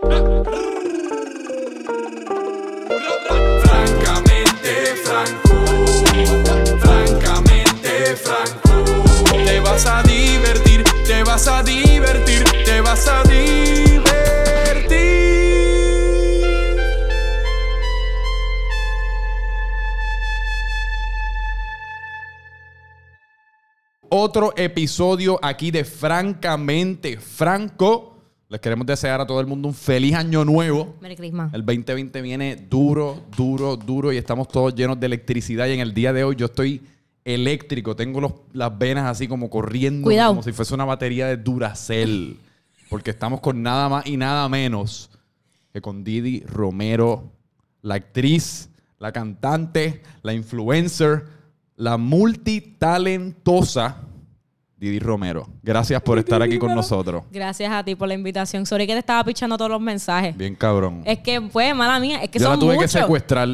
Francamente franco, francamente franco. Te vas a divertir, te vas a divertir, te vas a divertir. Otro episodio aquí de Francamente Franco. Les queremos desear a todo el mundo un feliz año nuevo. Merry Christmas. El 2020 viene duro, duro, duro y estamos todos llenos de electricidad. Y en el día de hoy yo estoy eléctrico. Tengo los- las venas así como corriendo, Cuidado. como si fuese una batería de Duracell. Porque estamos con nada más y nada menos que con Didi Romero, la actriz, la cantante, la influencer, la multitalentosa Didi Romero. Gracias por estar aquí con nosotros. Gracias a ti por la invitación. Sorry que te estaba pichando todos los mensajes. Bien cabrón. Es que fue mala mía. Es que Yo son la tuve muchos. que secuestrar.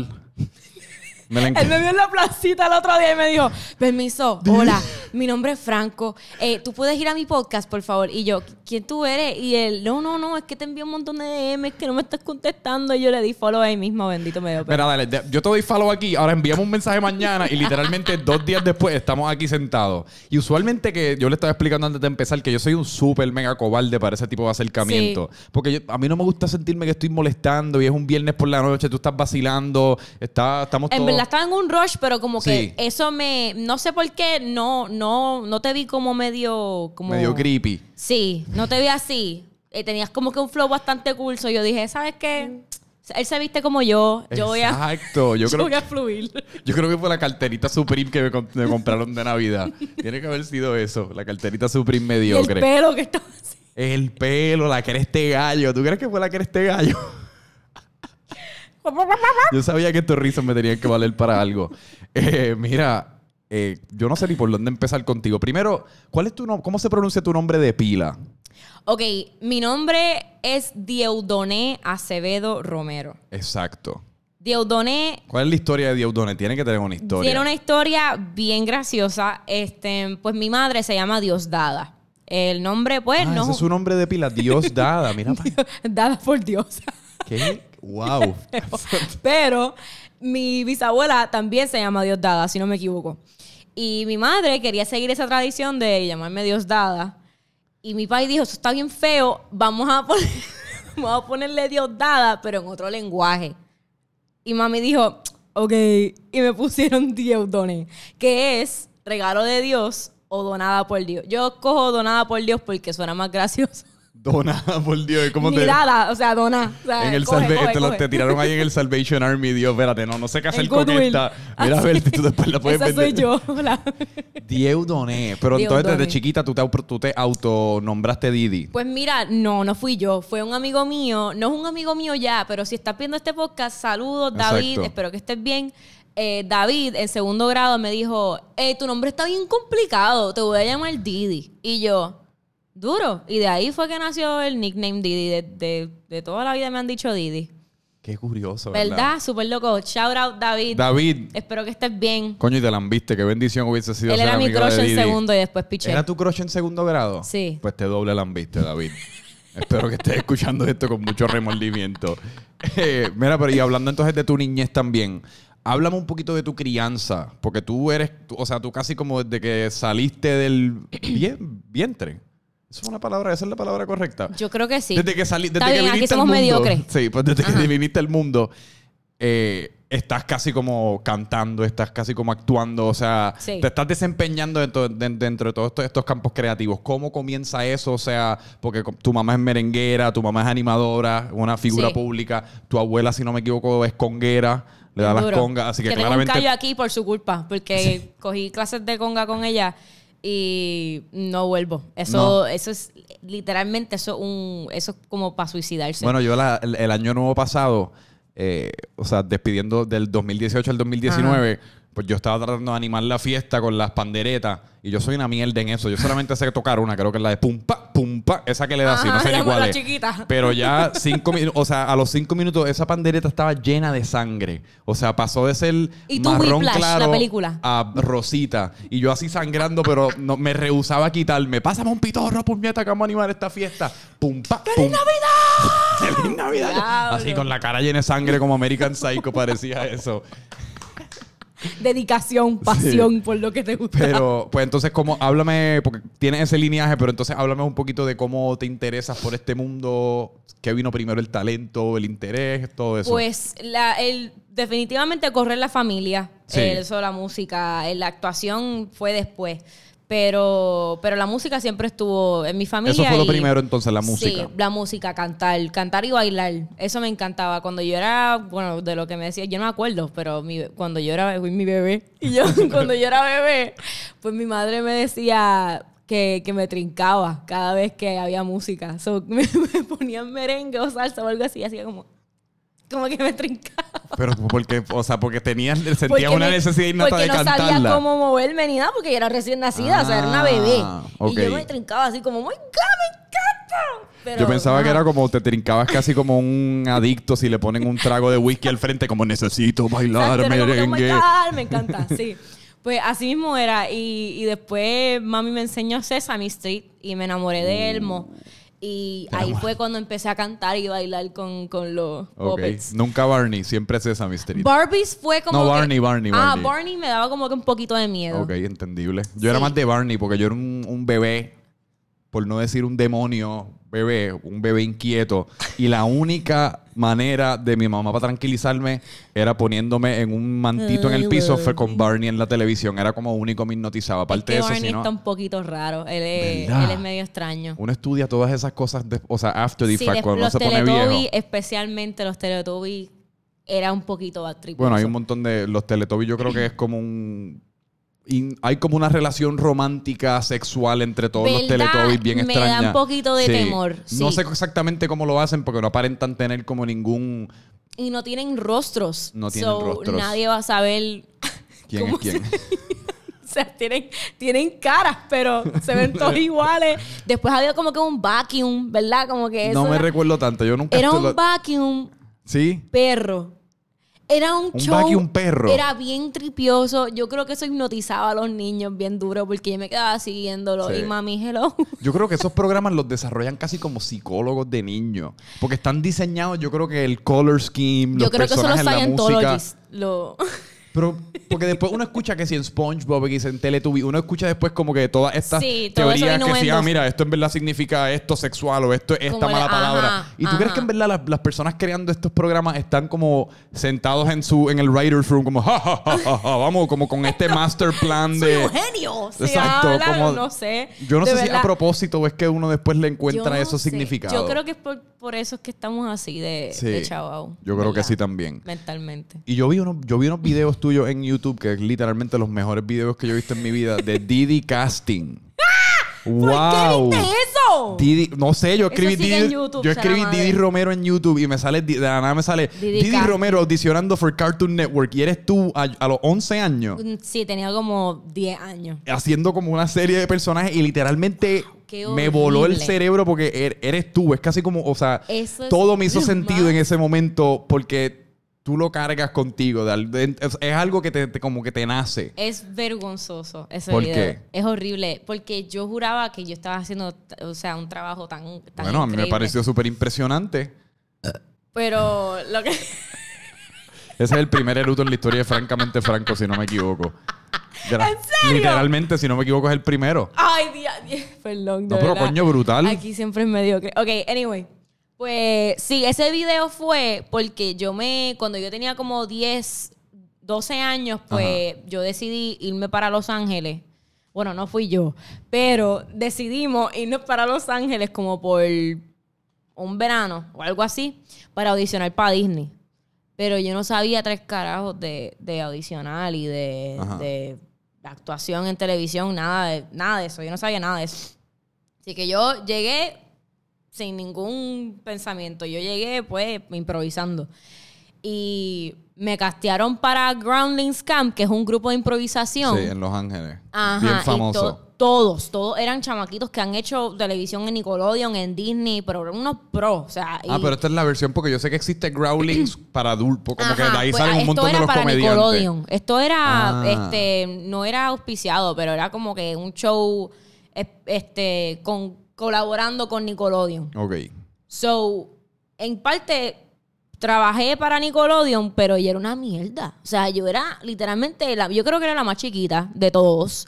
Me la Él me vio en la placita el otro día y me dijo, permiso, hola, mi nombre es Franco, eh, tú puedes ir a mi podcast, por favor. Y yo, ¿quién tú eres? Y él, no, no, no, es que te envío un montón de DMs que no me estás contestando. Y yo le di follow ahí mismo, bendito me dio. Mira, dale, de- yo te doy follow aquí, ahora enviamos un mensaje mañana y literalmente dos días después estamos aquí sentados. Y usualmente que yo le estaba explicando antes de empezar que yo soy un súper mega cobarde para ese tipo de acercamiento. Porque yo- a mí no me gusta sentirme que estoy molestando y es un viernes por la noche, tú estás vacilando, está, estamos En todos... verdad estaba en un rush, pero como que eso me, no sé por qué, no, no, no te vi como medio, como Medio creepy. Sí, no te vi así. Eh, tenías como que un flow bastante cool. so yo dije, ¿sabes qué? Él se viste como yo. Yo voy a, Exacto, yo yo creo, voy a fluir. yo creo que fue la carterita Supreme que me, com- me compraron de Navidad. Tiene que haber sido eso, la carterita Supreme Y el mediocre. pelo que estaba así. El pelo, la creste gallo. ¿Tú crees que fue la creste gallo? Yo sabía que estos rizos me tenían que valer para algo. Eh, mira, eh, yo no sé ni por dónde empezar contigo. Primero, ¿cuál es tu nombre? ¿Cómo se pronuncia tu nombre de pila? Ok, mi nombre es Dieudonné Acevedo Romero. Exacto. Dieudonné ¿Cuál es la historia de Dieudonne? Tiene que tener una historia. tiene una historia bien graciosa. Este, pues mi madre se llama Diosdada. El nombre, pues, Ah, no. ese es su nombre de pila. Dios dada. Mira, Dada por Dios. qué. Wow. Pero mi bisabuela también se llama Diosdada, si no me equivoco. Y mi madre quería seguir esa tradición de llamarme Diosdada. Y mi padre dijo, eso está bien feo, vamos a, poner- vamos a ponerle Diosdada, pero en otro lenguaje. Y mami dijo, ok, y me pusieron Dieudonné, que es regalo de Dios o donada por Dios. Yo cojo donada por Dios porque suena más gracioso. Donada, por Dios. ¿Cómo te.? dada, o sea, dona. O sea, En el coge, salve- coge, te, lo- coge. te tiraron ahí en el Salvation Army, Dios, espérate, no, no sé qué hacer con Goodwill. esta. Mira, a Así. ver, tú después la puedes Esa soy yo. la- Dieudonné. Pero entonces Dieudonné. desde chiquita tú te, tú te autonombraste Didi. Pues mira, no, no fui yo. Fue un amigo mío. No es un amigo mío ya, pero si estás viendo este podcast, saludos, David. Exacto. Espero que estés bien. Eh, David, en segundo grado, me dijo: eh, Tu nombre está bien complicado. Te voy a llamar Didi. Y yo, duro. Y de ahí fue que nació el nickname Didi. De, de- de toda la vida me han dicho Didi. Qué curioso, ¿verdad? ¿Verdad? Súper loco. Shout out, David. David, Espero que estés bien. coño, y te la viste. Qué bendición hubiese sido Él ser era mi crush en segundo y después piché. ¿Era tu crush en segundo grado? Sí. Pues te doble la viste, David. Espero que estés escuchando esto con mucho remordimiento. Eh, mira, pero y hablando entonces de tu niñez también, háblame un poquito de tu crianza, porque tú eres, o sea, tú casi como desde que saliste del vien- vientre. ¿Esa es una palabra? ¿Esa es la palabra correcta? Yo creo que sí. Desde que salí, desde Está que bien, aquí viniste al somos mundo. mediocres. Sí, pues desde Ajá. que viniste al mundo, eh, estás casi como cantando, estás casi como actuando, o sea, Sí. te estás desempeñando dentro, de- dentro de todos estos, estos campos creativos. ¿Cómo comienza eso? O sea, porque co- tu mamá es merenguera, tu mamá es animadora, una figura Sí. pública, tu abuela, si no me equivoco, es conguera, le da las Duro. congas, así que, tengo claramente... un callo aquí por su culpa, porque cogí clases de conga con ella y no vuelvo. Eso, No. eso es literalmente eso es un, eso es como para suicidarse. Bueno, yo la- el, el año nuevo pasado, eh, o sea, despidiendo del 2018 al 2019, pues yo estaba tratando de animar la fiesta con las panderetas. Y yo soy una mierda en eso. Yo solamente sé tocar una, creo que es la de pum pa, pum pa. Esa que le da así, no Ajá, sé ni cuál es. chiquita. Pero ya cinco minutos, o sea, a los cinco minutos esa pandereta estaba llena de sangre. O sea, pasó de ser ¿Y tú, marrón Whiplash, claro la película? a rosita. Y yo así sangrando, pero no, me rehusaba a quitarme. Pásame un pitorro, puñeta, que vamos a animar esta fiesta. Pum pa, ¡Feliz Navidad! ¡Feliz Navidad! Diablo. Así con la cara llena de sangre como American Psycho parecía eso. Dedicación, pasión por lo que te gusta. Pero, pues entonces, ¿cómo? Háblame, porque tienes ese lineaje, pero entonces háblame un poquito de cómo te interesas por este mundo. ¿Qué vino primero? ¿El talento, el interés, todo eso? Pues la, el, definitivamente correr la familia, Sí. eh, eso, la música, la actuación fue después. Pero, pero la música siempre estuvo en mi familia. Eso fue lo primero, entonces, la Sí, música. la música, cantar, cantar y bailar. Eso me encantaba. Cuando yo era, bueno, de lo que me decía, yo no me acuerdo, pero mi- cuando yo era mi bebé, y yo cuando yo era bebé, pues mi madre me decía que, que me trincaba cada vez que había música. So, me, me ponían merengue o salsa o algo así, hacía como, como que me trincaba. Pero porque, o sea, porque tenías, sentías Porque una me- necesidad innata porque de no cantarla. sabía cómo moverme ni nada porque yo era recién nacida, o sea, era una Ah, bebé. ok. Y yo me trincaba así como, ¡my God, me encanta! Pero, Yo pensaba que ajá. era como te trincabas casi como un adicto si le ponen un trago de whisky al frente, como necesito bailar Exacto, como que, "Oh merengue. God", me encanta, sí. Pues así mismo era. Y, y después mami me enseñó Sesame Street y me enamoré de Elmo. Y ahí fue cuando empecé a cantar y bailar con, con los Ok. puppets. Nunca Barney, siempre Sesame Street. Barbies fue como. No, que- Barney, Barney, Ah, Barney. Barney me daba como que un poquito de miedo. Ok, entendible. Yo era más de Barney porque yo era un, un bebé, por no decir un demonio, bebé, un bebé inquieto. Y la única manera de mi mamá para tranquilizarme era poniéndome en un mantito en el piso fue con Barney en la televisión. Era como único me hipnotizaba. Es Aparte que de eso, Barney si no, está un poquito raro. Él es, él es medio extraño. uno estudia todas esas cosas, de- o sea, after the Sí, fact, cuando uno se pone viejo. especialmente los Teletubbies, era un poquito backtrip. Bueno, hay un montón de. Los Teletubbies, yo creo que es como un. In- hay como una relación romántica, sexual entre todos los ¿Verdad? Teletubbies bien Me da extraña. un poquito de temor, No sí. sé exactamente cómo lo hacen porque no aparentan tener como ningún. Y no tienen rostros. No tienen So, rostros. Nadie va a saber ¿Quién ¿Cómo es quién? O sea, tienen, tienen caras, pero se ven todos iguales. Después había como que un vacuum, ¿verdad? Como que eso no me era, recuerdo tanto. Yo nunca. era un vacuum ¿Sí? perro. Era un, Un show. perro. Era bien tripioso. Yo creo que eso hipnotizaba a los niños bien duro porque yo me quedaba siguiéndolo. Sí. Y mami, hello. Yo creo que esos programas los desarrollan casi como psicólogos de niños. Porque están diseñados, yo creo que el color scheme, Yo los creo que son los personajes, la música. Lo... Pero, porque después uno escucha que si en SpongeBob, que si en Teletubby, uno escucha después como que todas estas Sí, teorías que sí, ah, mira, esto en verdad significa esto sexual o esto es esta Como mala palabra. ajá, ¿Y tú crees que en verdad las, las personas creando estos programas están como sentados en su en el writer's room, como, ja, ja, ja, ja, ja, vamos, como con este master plan Soy de... un genio. Exacto, habla, como- no sé. Yo no sé si a propósito o es que uno después le encuentra esos significados. Yo creo que es por, por eso es que estamos así de, Sí. de chavao, Yo creo que sí también. Mentalmente. Y yo vi, unos, yo vi unos videos tuyos en YouTube, que es literalmente los mejores videos que yo he visto en mi vida, de Didi Casting. ¡Wow! ¿Por qué viste eso? Didi, no sé, yo escribí, Didi, YouTube, yo escribí. Didi Romero en YouTube y me sale, de la nada me sale Didi Didi. Romero audicionando for Cartoon Network y eres tú a, a los 11 años Mm, Sí, tenía como 10 años. haciendo como una serie de personajes y literalmente me voló el cerebro porque er- eres tú, es casi como, o sea, Eso es todo me hizo sentido más- en ese momento porque tú lo cargas contigo, es, es algo que te, te- como que te nace. Es vergonzoso ese ¿Por video. qué? Es horrible. Porque yo juraba que yo estaba haciendo, o sea, un trabajo tan, tan Bueno, a mí me increíble. pareció súper impresionante. Pero lo que... Ese es el primer eruto en la historia de Francamente Franco, si no me equivoco. ¿En serio? Literalmente, si no me equivoco, es el primero. Ay, Dios, perdón. de No, pero verdad. coño, brutal. Aquí siempre es mediocre. Ok, anyway. Pues sí, ese video fue porque yo me, cuando yo tenía como 10, 12 años, pues yo decidí irme para Los Ángeles. Bueno, no fui yo, pero decidimos irnos para Los Ángeles como por un verano o algo así para audicionar para Disney. Pero yo no sabía tres carajos de, de audicionar y de, de actuación en televisión, nada de, nada de eso. Yo no sabía nada de eso. Así que yo llegué sin ningún pensamiento. Yo llegué, pues, improvisando. y me castearon para Groundlings Camp, que es un grupo de improvisación. Sí, en Los Ángeles. Ajá, Bien famoso. to- todos, todos eran chamaquitos que han hecho televisión en Nickelodeon, en Disney, pero eran unos pros. O sea, Ah, pero esta es la versión porque yo sé que existe Growlings para adultos, como que de ahí pues, salen un esto montón de era los para comediantes. Nickelodeon. Esto era, Ah. este, no era auspiciado, pero era como que un show, es- este, con, colaborando con Nickelodeon. Ok. So, en parte, trabajé para Nickelodeon, pero yo era una mierda. O sea, yo era literalmente, la, yo creo que era la más chiquita de todos.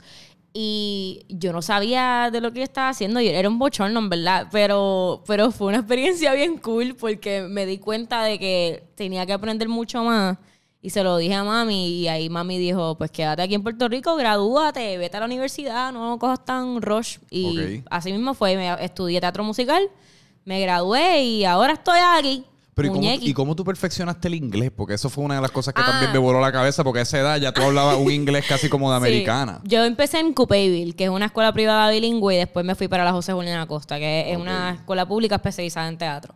Y yo no sabía de lo que yo estaba haciendo. Yo era un bochorno, en verdad. Pero, pero fue una experiencia bien cool porque me di cuenta de que tenía que aprender mucho más. Y se lo dije a mami. Y ahí mami dijo: Pues quédate aquí en Puerto Rico, gradúate, vete a la universidad, no cojas tan rush. Y así mismo fue. Me estudié teatro musical, me gradué y ahora estoy aquí. Pero ¿y cómo. ¿y cómo tú perfeccionaste el inglés? Porque eso fue una de las cosas que Ah. también me voló la cabeza, porque a esa edad ya tú hablabas un inglés casi como de Sí. americana. Yo empecé en Coupéville, que es una escuela privada bilingüe, y después me fui para la José Julián Acosta, que es una escuela pública especializada en teatro.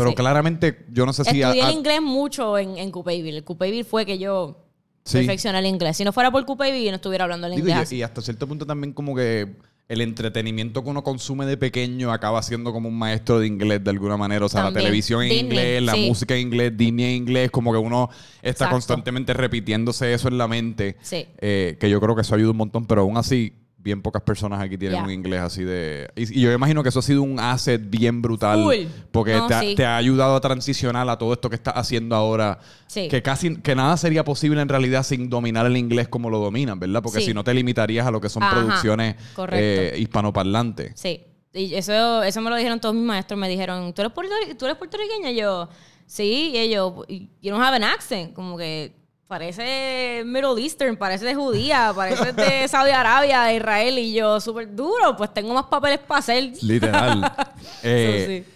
Pero Sí. claramente, yo no sé si... Estudié a- el inglés mucho en, en Coupéville. El fue que yo Sí. perfeccioné el inglés. Si no fuera por Coupéville, yo no estuviera hablando el digo, inglés. y, hasta cierto punto también como que el entretenimiento que uno consume de pequeño acaba siendo como un maestro de inglés de alguna manera. O sea, También. la televisión en Disney, inglés, la sí. música en inglés, Disney en inglés, como que uno está Exacto. constantemente repitiéndose eso en la mente. Sí. Eh, que yo creo que eso ayuda un montón, pero aún así, bien pocas personas aquí tienen un inglés así de... Y, y yo imagino que eso ha sido un asset bien brutal. Full. Porque No, te, ha, sí. te ha ayudado a transicionar a todo esto que estás haciendo ahora. Sí. Que casi que nada sería posible en realidad sin dominar el inglés como lo dominan, ¿verdad? Porque Sí. si no te limitarías a lo que son Ajá, producciones eh, hispanoparlantes. Sí. Y eso, eso me lo dijeron todos mis maestros. Me dijeron, ¿tú eres, puertorri- ¿tú eres puertorriqueña? Y yo, sí. Y ellos, you don't have an accent. Como que parece Middle Eastern, parece de judía, parece de Saudi Arabia, de Israel. Y yo, súper duro, pues tengo más papeles para hacer. Literal. Eh, Sí.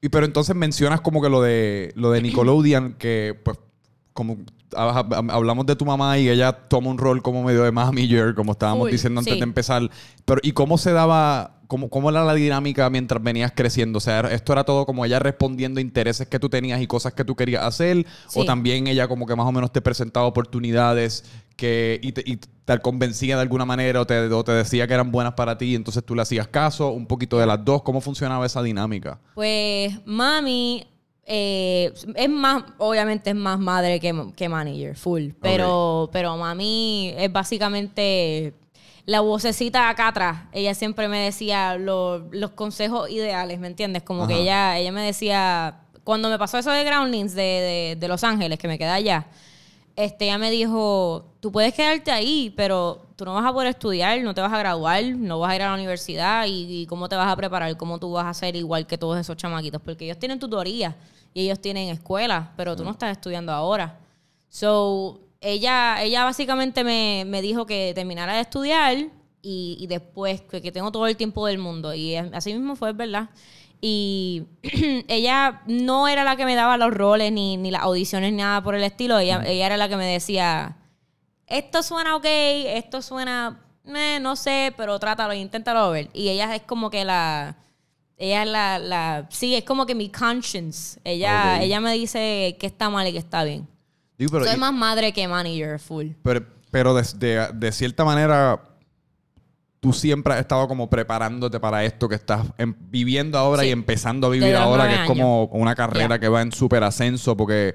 Y pero entonces mencionas como que lo de lo de Nickelodeon, que pues como hab- hab- hablamos de tu mamá y ella toma un rol como medio de manager, como estábamos diciendo antes sí. de empezar. Pero ¿y cómo se daba, cómo, cómo era la dinámica mientras venías creciendo? O sea, ¿esto era todo como ella respondiendo intereses que tú tenías y cosas que tú querías hacer? ¿O también ella como que más o menos te presentaba oportunidades que y te, y te convencía de alguna manera o te, o te decía que eran buenas para ti y entonces tú le hacías caso? Un poquito de las dos. ¿Cómo funcionaba esa dinámica? Pues mami eh, es más, obviamente es más madre que, que manager, full. Pero, pero mami es básicamente la vocecita acá atrás. Ella siempre me decía lo- los consejos ideales, ¿me entiendes? Como que ella, ella me decía, cuando me pasó eso de Groundlings de, de, de Los Ángeles, que me quedé allá, este, ella me dijo, tú puedes quedarte ahí, pero tú no vas a poder estudiar, no te vas a graduar, no vas a ir a la universidad y, y cómo te vas a preparar, cómo tú vas a ser igual que todos esos chamaquitos, porque ellos tienen tutoría y ellos tienen escuela, pero tú no estás estudiando ahora. So, ella, ella básicamente me, me dijo que terminara de estudiar y, y después que, que tengo todo el tiempo del mundo. Y así mismo fue, ¿verdad? Y ella no era la que me daba los roles ni, ni las audiciones ni nada por el estilo. Ella, ella era la que me decía, esto suena ok, esto suena, eh, no sé, pero trátalo, inténtalo ver. Y ella es como que la... Ella es la, la... Sí, es como que mi conscience. Ella, ella me dice que está mal y que está bien. Digo, pero, Soy y- más madre que manager, full. pero, pero de, de- de cierta manera, tú siempre has estado como preparándote para esto que estás em- viviendo ahora Sí. y empezando a vivir ahora, que es como una carrera que va en súper ascenso porque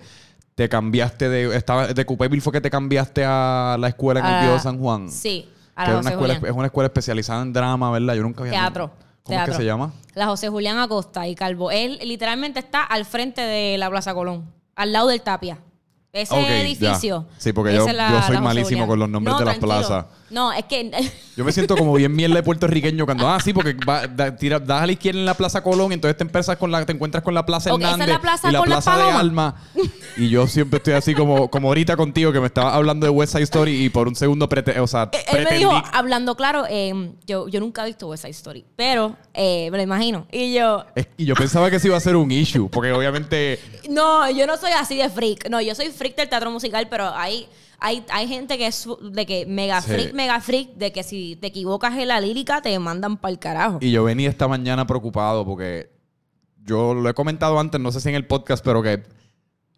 te cambiaste de... Estaba, de Coupéville fue que te cambiaste a la escuela en el Pío de San Juan. Sí, a que la es una, escuela, es una escuela especializada en drama, ¿verdad? Yo nunca había... Teatro. ¿Cómo teatro. es que se llama? La José Julián Acosta y Calvo. Él literalmente está al frente de la Plaza Colón, al lado del Tapia. Ese Ok, ya. edificio. Sí, porque yo- es la- yo soy malísimo con los nombres No, de las plazas. No, es que Yo me siento como bien mierda de puertorriqueño cuando, ah, sí, porque va- da- tira- das a la izquierda en la Plaza Colón y entonces te, empiezas con la, te encuentras con la Plaza Ok, esa es Hernández la plaza y la con Plaza de. Alma. Y yo siempre estoy así como, como ahorita contigo que me estabas hablando de West Side Story y por un segundo, prete- o sea, él me dijo, hablando claro, eh, yo, yo nunca he visto West Side Story, pero eh, me lo imagino. Y yo, y yo pensaba que eso iba a ser un issue, porque obviamente... No, yo no soy así de freak. No, yo soy freak del teatro musical, pero hay, hay, hay gente que es de que mega Sí. freak, mega freak, de que si te equivocas en la lírica te mandan para el carajo. Y yo venía esta mañana preocupado porque yo lo he comentado antes, no sé si en el podcast, pero que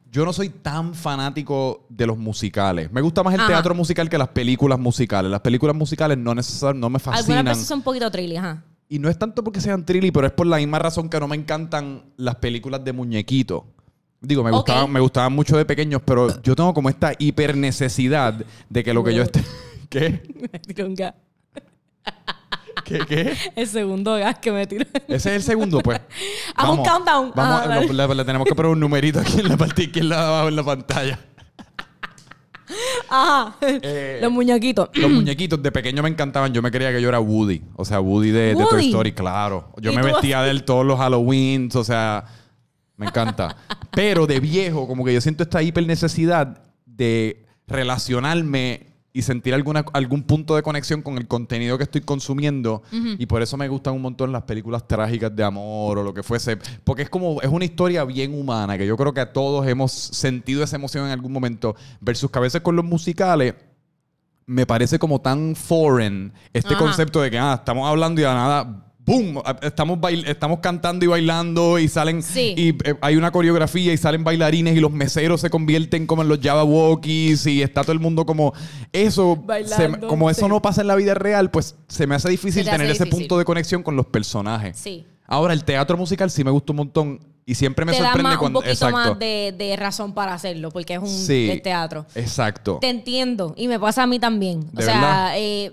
yo no soy tan fanático de los musicales. Me gusta más el Ajá. teatro musical que las películas musicales. Las películas musicales no necesariamente no me Algunas fascinan. veces son un poquito trilly, ajá. Y no es tanto porque sean trilly, pero es por la misma razón que no me encantan las películas de muñequitos. Digo, me gustaban, me gustaban mucho de pequeños, pero yo tengo como esta hiper necesidad de que lo que yo esté. ¿Qué? Me tiró un gas. ¿Qué? ¿Qué? El segundo gas que me tiró. Ese es el segundo, pues. Haz un countdown. Vamos, Ah, le, le tenemos que poner un numerito aquí en la parte izquierda de abajo en la pantalla. Ajá. Eh, Los muñequitos. Los muñequitos de pequeño me encantaban. Yo me creía que yo era Woody. O sea, Woody de, de Toy Woody. Story, claro. Yo ¿Y me vestía de él todos los Halloweens. O sea, me encanta. Pero de viejo, como que yo siento esta hiper necesidad de relacionarme y sentir alguna, algún punto de conexión con el contenido que estoy consumiendo. Y por eso me gustan un montón las películas trágicas de amor o lo que fuese. Porque es como, es una historia bien humana, que yo creo que a todos hemos sentido esa emoción en algún momento. Versus que a veces con los musicales me parece como tan foreign este Ajá. concepto de que ah, estamos hablando y de la nada, ¡boom! Estamos, bail- estamos cantando y bailando y salen. Sí. Y eh, hay una coreografía y salen bailarines y los meseros se convierten como en los Jabberwockies y está todo el mundo como. Eso, se- Bailando, como eso no pasa en la vida real, pues se me hace difícil hace tener ese punto de conexión con los personajes. Sí. Ahora, el teatro musical sí me gusta un montón y siempre me Te da sorprende más, un cuando. poquito exacto. más de, de razón para hacerlo, porque es un Sí. teatro. Exacto. Te entiendo. Y me pasa a mí también. O ¿De sea, verdad? eh,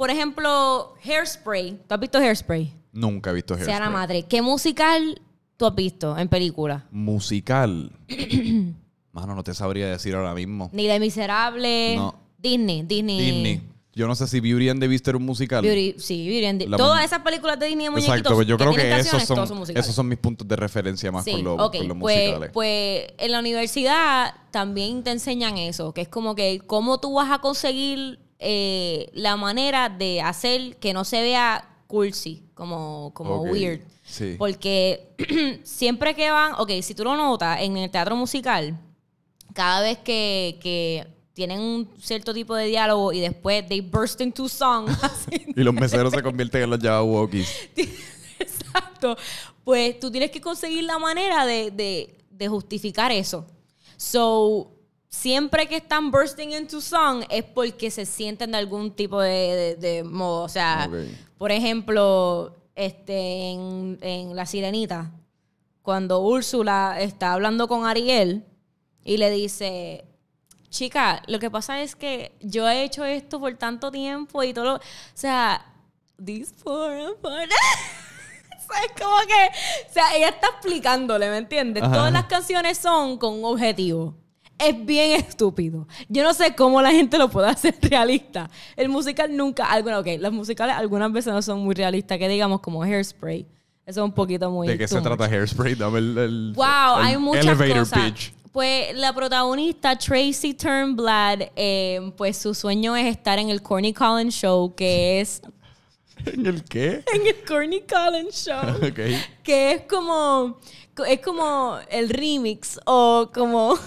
por ejemplo, Hairspray. ¿Tú has visto Hairspray? Nunca he visto Sea la Hairspray. madre. ¿Qué musical tú has visto en película? Musical. Mano, no te sabría decir ahora mismo. Ni de Miserable. No. Disney. Disney. Disney. Yo no sé si Beauty and the Beast era un musical. Beauty, sí, Beauty and the- Todas esas películas de Disney de muñequitos Exacto, pues yo creo que esos son, esos son mis puntos de referencia más Sí, con, lo- con los pues, musicales. pues en la universidad también te enseñan eso, que es como que cómo tú vas a conseguir eh, la manera de hacer que no se vea cursi, como, como weird. sí. Porque siempre que van, ok, si tú lo notas en el teatro musical, cada vez que, que tienen un cierto tipo de diálogo y después they burst into song, Y los meseros se convierten en los Jabberwockies. Exacto. Pues tú tienes que conseguir la manera de, de- de justificar eso. So, siempre que están bursting into song es porque se sienten de algún tipo de, de- de modo. O sea, por ejemplo, este, en, en La Sirenita, cuando Úrsula está hablando con Ariel y le dice, chica, lo que pasa es que yo he hecho esto por tanto tiempo y todo lo... O sea, these es como que... O sea, ella está explicándole, ¿me entiendes? Ajá. Todas las canciones son con un objetivo. Es bien estúpido. Yo no sé cómo la gente lo puede hacer realista. El musical nunca... Alguna, ok, los musicales algunas veces no son muy realistas, que digamos como Hairspray. Eso es un poquito muy... ¿De qué se trata. Hairspray? Dame el, el- Wow, el hay muchas elevator cosas. pitch. Pues la protagonista Tracy Turnblad, eh, pues su sueño es estar en el Corny Collins Show, que es ¿En el qué? en el Corny Collins Show, ok. que es como es como el remix o como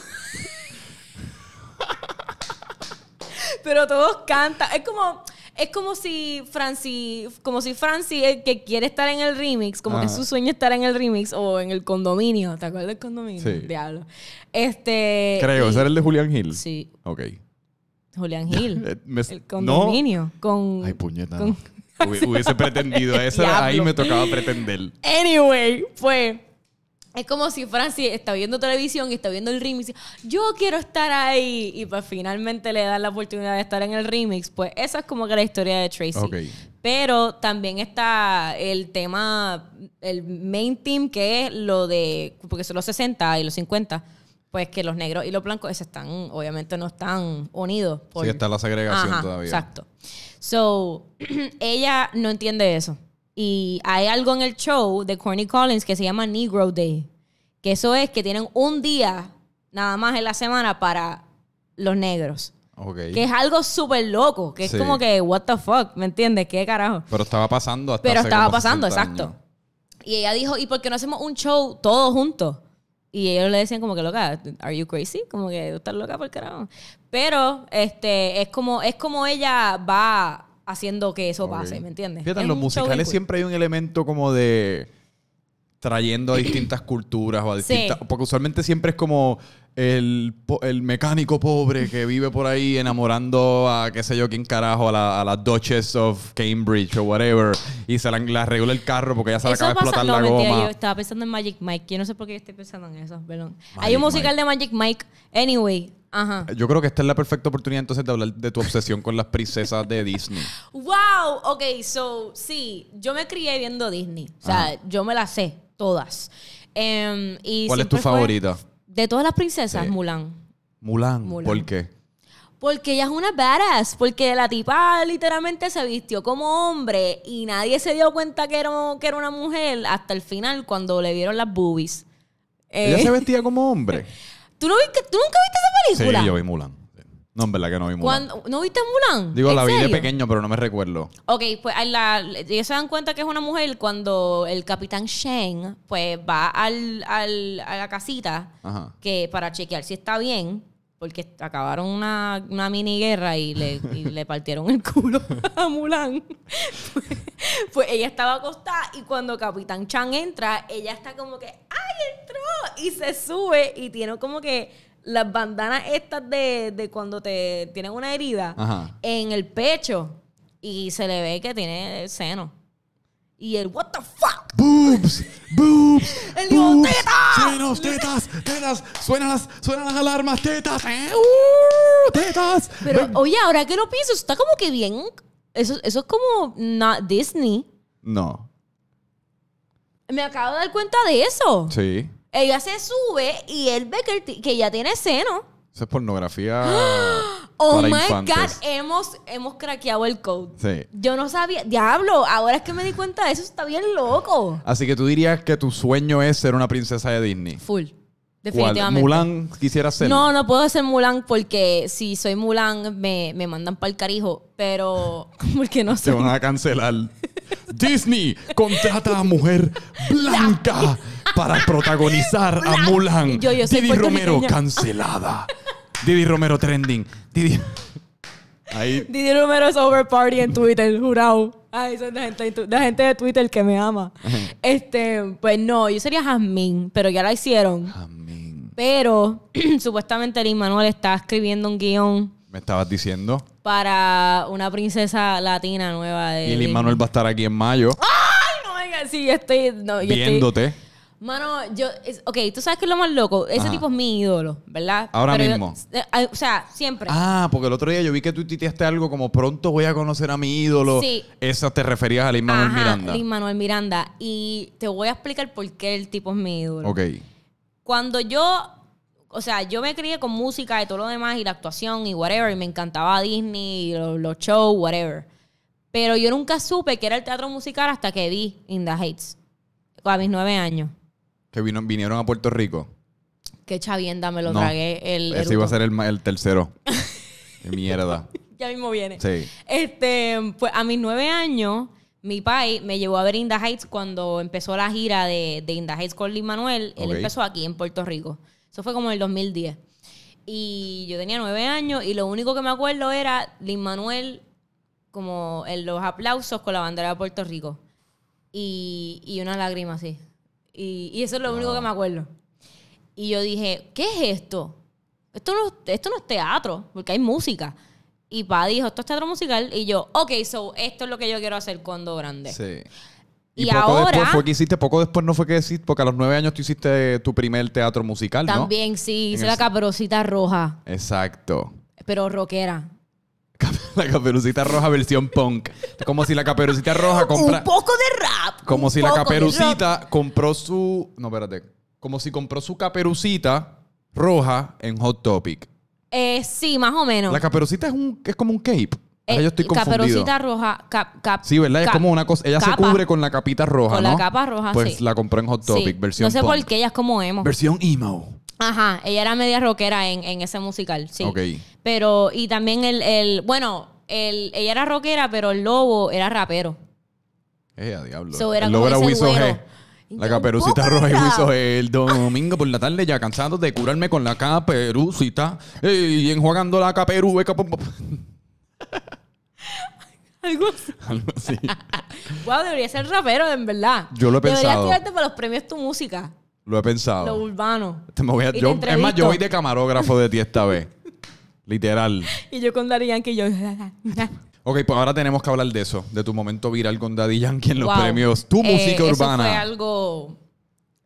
pero todos cantan, es como es como si Franci, como si Franci el que quiere estar en el remix, como que Ajá. su sueño es estar en el remix o en el condominio, ¿te acuerdas del condominio? Sí. Diablo. Este Creo, y- ¿ese era el de Julian Hill? Sí, Ok. Julián Hill. Eh, me- el condominio. Con, Ay, puñeta. con- Hubiese pretendido. Ese, ahí me tocaba pretender. Anyway, pues. Es como si Francis está viendo televisión y está viendo el remix. y, Yo quiero estar ahí. Y pues finalmente le dan la oportunidad de estar en el remix. Pues esa es como que la historia de Tracy. Pero también está el tema, el main theme que es lo de. Porque son los 60 y los 50. Pues que los negros y los blancos están, obviamente no están unidos. Sí, está la segregación Ajá, todavía. Exacto. So, ella no entiende eso. Y hay algo en el show de Corny Collins que se llama Negro Day. Que eso es que tienen un día nada más en la semana para los negros. Ok. Que es algo súper loco. Que es como que, what the fuck, ¿me entiendes? ¿Qué carajo? Pero estaba pasando hasta Pero hace estaba como pasando, 60 exacto. años. Y ella dijo, ¿y por qué no hacemos un show todos juntos? Y ellos le decían como que loca, are you crazy? Como que tú estás loca por carajo. Pero este es como es como ella va haciendo que eso pase, ¿me entiendes? Fíjate, en los musicales siempre hay un elemento como de trayendo a distintas culturas o a Sí. distintas... Porque usualmente siempre es como el, el mecánico pobre que vive por ahí enamorando a qué sé yo quién carajo, a la, a la Duchess of Cambridge o whatever, y se la, le arregla el carro porque ya se le acaba de explotar no, la mentira, goma. yo estaba pensando en Magic Mike. Yo no sé por qué yo estoy pensando en eso, perdón. Hay un musical Mike. de Magic Mike. Anyway, ajá. Yo creo que esta es la perfecta oportunidad entonces de hablar de tu obsesión con las princesas de Disney. Wow, ok, so, sí, yo me crié viendo Disney. O sea, Ajá. yo me las sé, todas. Em, y ¿Cuál es tu favorita? De todas las princesas, Sí. Mulan. Mulan. Mulan. ¿Por qué? Porque ella es una badass. Porque la tipa literalmente se vistió como hombre y nadie se dio cuenta que era, que era una mujer hasta el final cuando le vieron las boobies. Ella Eh, se vestía como hombre. ¿tú, no vi- ¿Tú nunca viste esa película? Sí, yo vi Mulan. No, en verdad que no vi Mulan. ¿No viste Mulan? Digo, ¿En la vi de serio? pequeño, pero no me recuerdo. Ok, pues a la- ellos se dan cuenta que es una mujer cuando el capitán Shane pues va al, al- a la casita Ajá. que para chequear si está bien, porque acabaron una, una mini guerra y le, y le partieron el culo a Mulan. Pues, pues ella estaba acostada y cuando Capitán Chan entra, ella está como que ¡ay, entró! Y se sube y tiene como que las bandanas estas de, de cuando te tienen una herida Ajá. en el pecho y se le ve que tiene seno. Y el what the fuck. Boobs, boobs, El dijo, boobs, "Tetas". senos, tetas, tetas, suenan las, suenan las alarmas, tetas, eh, uh, tetas. Pero Ven. oye, ahora que lo pienso, está como que bien. Eso, eso es como not Disney. No, Me acabo de dar cuenta de eso. sí. Ella se sube y él ve que, el que ella tiene seno. Eso es pornografía Oh para my infantes. God, hemos, hemos craqueado el code. Sí. Yo no sabía. Diablo, ahora es que me di cuenta de eso, está bien loco. Así que tú dirías que tu sueño es ser una princesa de Disney. Full. ¿Cuál? Definitivamente. Mulan quisiera ser. No, no puedo ser Mulan porque si soy Mulan me, me mandan para el carijo. Pero, porque no Te sé. van a cancelar. Disney contrata a mujer blanca para protagonizar a Mulan. Yo- yo soy Didi Romero cancelada. Didi Romero trending. Didi. Ahí. Didi Romero es over party en Twitter, jurado. Ay, es la gente, de gente de Twitter que me ama. Este, pues no, yo sería Jasmine, pero ya la hicieron. Amén. Pero supuestamente Lin Manuel está escribiendo un guion Me estabas diciendo. para una princesa latina nueva de. Y Lin. Manuel va a estar aquí en mayo Ay, no, venga, sí, estoy. No, yo estoy- viéndote. Mano, yo. es- ok, tú sabes que es lo más loco. Ese Ajá. tipo es mi ídolo, ¿verdad? Ahora Pero mismo. eh, o sea, siempre. Ah, porque el otro día yo vi que tú titeaste algo como pronto voy a conocer a mi ídolo. Sí. Esa te referías a Lin Manuel Ajá, Miranda. Lin Manuel Miranda. Y te voy a explicar por qué el tipo es mi ídolo. Ok. Cuando yo, o sea, yo me crié con música y todo lo demás y la actuación y whatever, y me encantaba Disney y los, los shows, whatever. Pero yo nunca supe que era el teatro musical hasta que vi In the Heights, a mis nueve años. Que vino- vinieron a Puerto Rico. Qué chavienda me lo No. tragué el. Ese iba a ser el, ma- el tercero. Qué mierda. Ya mismo viene. Sí. Este, pues a mis nueve años, mi pai me llevó a ver In the Heights cuando empezó la gira de, de In the Heights con Lin Manuel. Él Ok. empezó aquí en Puerto Rico. Eso fue como en el 2010. Y yo tenía nueve años y lo único que me acuerdo era Lin Manuel como en los aplausos con la bandera de Puerto Rico. Y, y una lágrima así. Y, y eso es lo único que me acuerdo. Y yo dije, ¿qué es esto? Esto no, esto no es teatro, porque hay música. Y pa dijo, esto es teatro musical. Y yo, ok, so esto es lo que yo quiero hacer cuando grande. Sí. Y poco ahora- después fue que hiciste, poco después no fue que hiciste, porque a los nueve años tú hiciste tu primer teatro musical, ¿no? También sí, En hice el- la caperucita roja, Exacto. pero rockera. La caperucita roja versión punk. Como si la caperucita roja compra. Un poco de. Como si la caperucita compró su. No, espérate. Como si compró su caperucita roja en Hot Topic. Eh, sí, más o menos. La caperucita es un es como un cape. Eh, yo estoy confundido. Caperucita roja. cap- cap- Sí, ¿verdad? Es como una cosa. Ella se cubre con la capita roja, Con ¿no? la capa roja, Pues sí. la compró en Hot Sí. Topic, versión No sé punk. por qué ella es como emo. Versión emo. Ajá, ella era media rockera en, en ese musical, sí. Ok. Pero, y también el, el bueno, el, ella era rockera, pero el lobo era rapero. Eh, a diablo. So, era como ese. La caperucita roja y. Wiso. El domingo por la tarde ya cansado de curarme con la caperucita. eh, y enjuagando la caperu. eh, capo- Algo así. Algo así. Wow, debería ser rapero, en verdad. Yo lo he Deberías pensado. tirarte para los premios tu música. Lo he pensado. Lo urbano. Te me voy a- Y te yo- es más, entrevisto. yo voy de camarógrafo de ti esta vez. Literal. Y yo con Daddy Yankee, yo... Ok, pues ahora tenemos que hablar de eso, de tu momento viral con Daddy Yankee en los Wow. premios Tu Eh, Música Eso Urbana. fue algo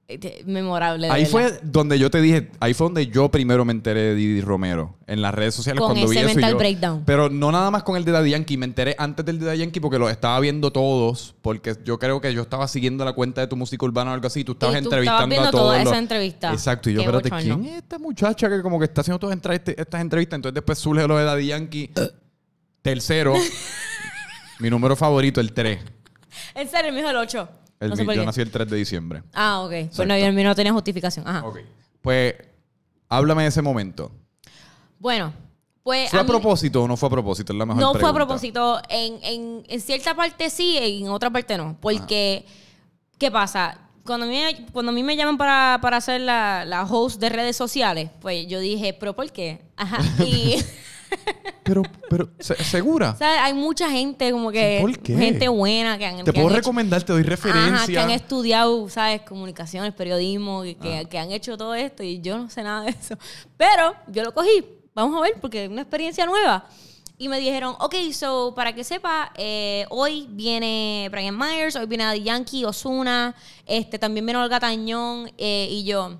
eh, memorable. de Ahí verdad. fue donde yo te dije, ahí fue donde yo primero me enteré de Didi Romero, en las redes sociales Con cuando vi ese eso. y mental yo- breakdown. Pero no nada más con el de Daddy Yankee, me enteré antes del de Daddy Yankee porque los estaba viendo todos, porque yo creo que yo estaba siguiendo la cuenta de tu música urbana o algo así, y tú estabas Y tú entrevistando estabas viendo a todos. toda los- esa entrevista. Exacto, y yo, espérate. ¿quién es esta muchacha que como que está haciendo todas estas entrevistas? Entonces después surge lo de Daddy Yankee. Tercero, mi número favorito, el 3. En serio, mi hijo el 8. El, no sé mi- por yo qué. nací el 3 de diciembre. Ah, ok. Pues Exacto. no, el mío no tenía justificación. Ajá. Ok. Pues, háblame de ese momento. Bueno, pues. ¿Fue a, mí- propósito o no fue a propósito? Es la mejor No fue a pregunta. propósito. En, en, en cierta parte sí, en otra parte no. Porque, ¿qué pasa? Cuando a mí, cuando a mí me llaman para, para ser la, la host de redes sociales, pues yo dije, ¿pero por qué? Ajá. Y, Pero, pero, ¿se- ¿segura? Hay mucha gente, como que. ¿Por qué? Gente buena que han. Te que puedo han hecho- recomendar, te doy referencia. Ajá, que han estudiado, ¿sabes? Comunicaciones, periodismo, que, que han hecho todo esto y yo no sé nada de eso. Pero yo lo cogí, vamos a ver, porque es una experiencia nueva. Y me dijeron, ok, so, para que sepa, eh, hoy viene Brian Myers, hoy viene Daddy Yankee, Osuna, este, también viene Olga Tañón eh, y yo.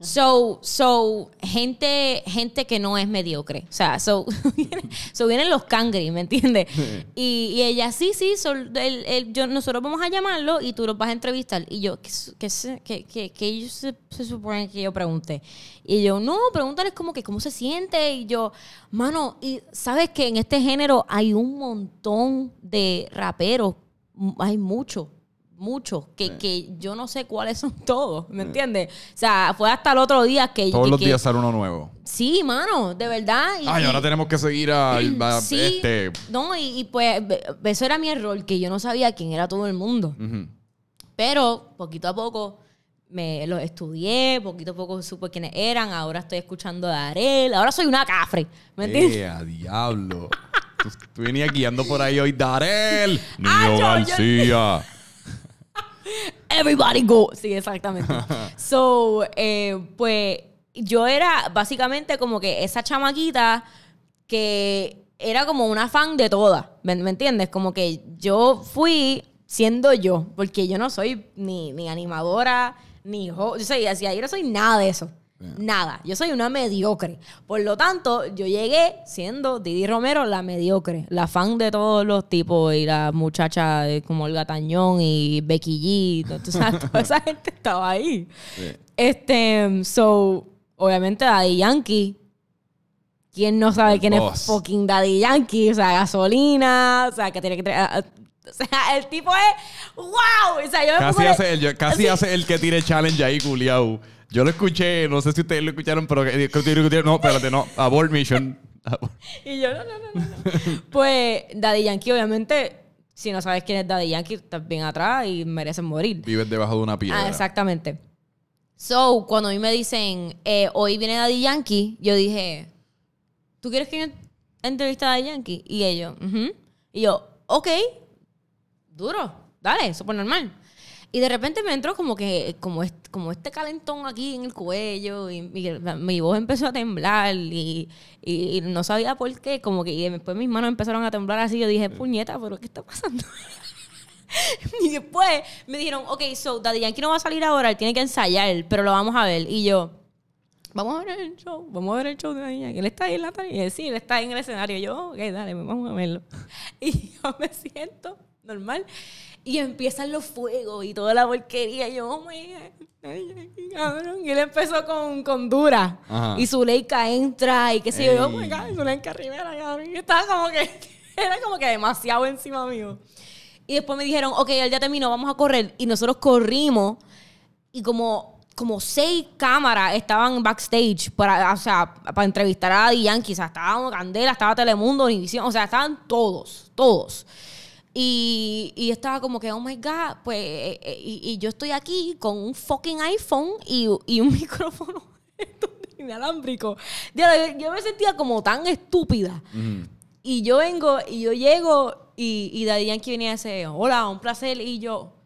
So, so, gente, gente que no es mediocre. O sea, so, vienen- so vienen los cangri, ¿me entiendes? Y, y ella, sí, sí, so, el- el- yo, nosotros vamos a llamarlo y tú los vas a entrevistar. Y yo, ¿qué, se- qué, qué- qué- ellos se, se supone que yo pregunté? Y yo, no, pregúntales como que cómo se siente. Y yo, mano, y sabes que en este género hay un montón de raperos, hay muchos muchos, que, que yo no sé cuáles son todos, ¿me entiendes? O sea, fue hasta el otro día que... Todos que- los que- días sale uno nuevo. Sí, mano, de verdad. y- Ay, ahora tenemos que seguir a, a Sí, este. no, y, y pues eso era mi error, que yo no sabía quién era todo el mundo. Pero poquito a poco me los estudié, poquito a poco supe quiénes eran, ahora estoy escuchando a Arel, ahora soy una cafre, ¿me entiendes? ¡Eh, a diablo! tú, tú venías guiando por ahí hoy, Darel. Niño Ah, yo- yo- García. Everybody go. Sí, exactamente. so, eh, pues yo era básicamente como que esa chamaquita que era como una fan de todas. ¿Me, me entiendes? Como que yo fui siendo yo, porque yo no soy ni, ni animadora, ni ho- yo soy así, yo no soy nada de eso. Nada, yo soy una mediocre. Por lo tanto, yo llegué siendo Didi Romero la mediocre, la fan de todos los tipos y la muchacha como Olga Tañón y Becky G, tú sabes, toda esa gente estaba ahí. Este, so, obviamente Daddy Yankee. ¿Quién no sabe El quién boss. es fucking Daddy Yankee? O sea, gasolina, o sea, que tiene que traer... O sea, el tipo es... ¡Wow! O sea, yo Casi hace, el, casi Sí. hace el que tire challenge ahí, culiao. Yo lo escuché, no sé si ustedes lo escucharon, pero tire- no, espérate, no. Abort mission. Abort. Y yo, no, no, no, no. pues Daddy Yankee, obviamente, si no sabes quién es Daddy Yankee, estás bien atrás y mereces morir. Vives debajo de una piedra. Ah, exactamente. So, cuando a mí me dicen, eh, hoy viene Daddy Yankee, yo dije, ¿tú quieres que yo entreviste a Daddy Yankee? Y ellos, "Ujú". Y yo, ok, duro, dale, súper normal. Y de repente me entró como que, como este, como este calentón aquí en el cuello, y, mi- mi voz empezó a temblar, y, y- y no sabía por qué, como que y después mis manos empezaron a temblar así, yo dije, puñeta, pero ¿qué está pasando? Y después me dijeron, ok, so Daddy Yankee no va a salir ahora, él tiene que ensayar, pero lo vamos a ver. Y yo, vamos a ver el show, vamos a ver el show de Daddy Yankee. Él está ahí en la. Y sí, él está ahí en el escenario. Y yo, ok, dale, vamos a verlo. Y yo me siento normal. Y empiezan los fuegos y toda la porquería. Y yo, oh my God, cabrón. Y él empezó con, con Dura. Ajá. Y Zuleika entra y qué sé yo. yo, Oh my. God, Zuleika Rivera, cabrón. Y estaba como que, era como que demasiado encima mío. Y después me dijeron, ok, él ya terminó, vamos a correr. Y nosotros corrimos y como, como seis cámaras estaban backstage para, o sea, para entrevistar a Daddy Yankee. O sea, estaba Candela, estaba Telemundo, Univision, o sea, estaban todos, todos. Y, y estaba como que, oh my God, pues, eh, eh, y, y yo estoy aquí con un fucking iPhone y, y un micrófono inalámbrico. Yo, yo me sentía como tan estúpida. Y yo vengo, y yo llego, y, y Daddy Yankee venía a decir, hola, un placer. Y yo,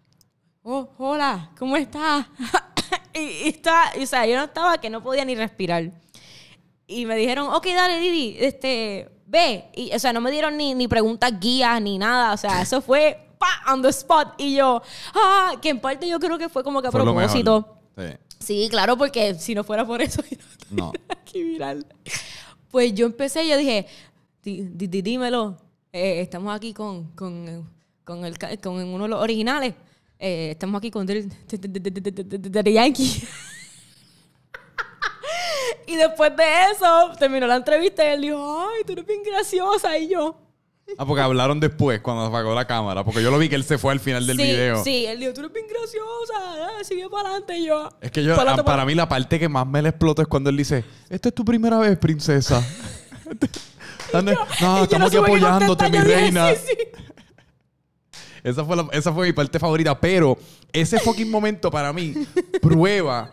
oh, hola, ¿cómo estás? y, está, o sea, yo no estaba que no podía ni respirar. Y me dijeron, ok, dale, Didi, este, ve. Y, o sea, no me dieron ni, ni preguntas guías ni nada. O sea, eso fue pa, on the spot. Y yo, ah, que en parte yo creo que fue como que a Fue propósito. Sí. Sí, claro, porque si no fuera por eso, No. aquí viral. Pues yo empecé, yo dije, "Di- di- di- dímelo, eh, estamos aquí con, con, con, el, con uno de los originales. Eh, estamos aquí con Daddy Yankee. y después de eso, terminó la entrevista y él dijo, ay, tú eres bien graciosa. Y yo, Ah, porque hablaron después cuando apagó la cámara. Porque yo lo vi que él se fue al final del sí, video. sí, él dijo, tú eres bien graciosa, eh, sigue para adelante. Y yo, Es que yo, "Pa'lante, ah, para pa'lante". mí la parte que más me le explota es cuando él dice, esta es tu primera vez, princesa. No, estamos aquí supe qué apoyándote, mi dije, reina. "Sí, sí". Esa fue, la- esa fue mi parte favorita. Pero ese fucking momento para mí prueba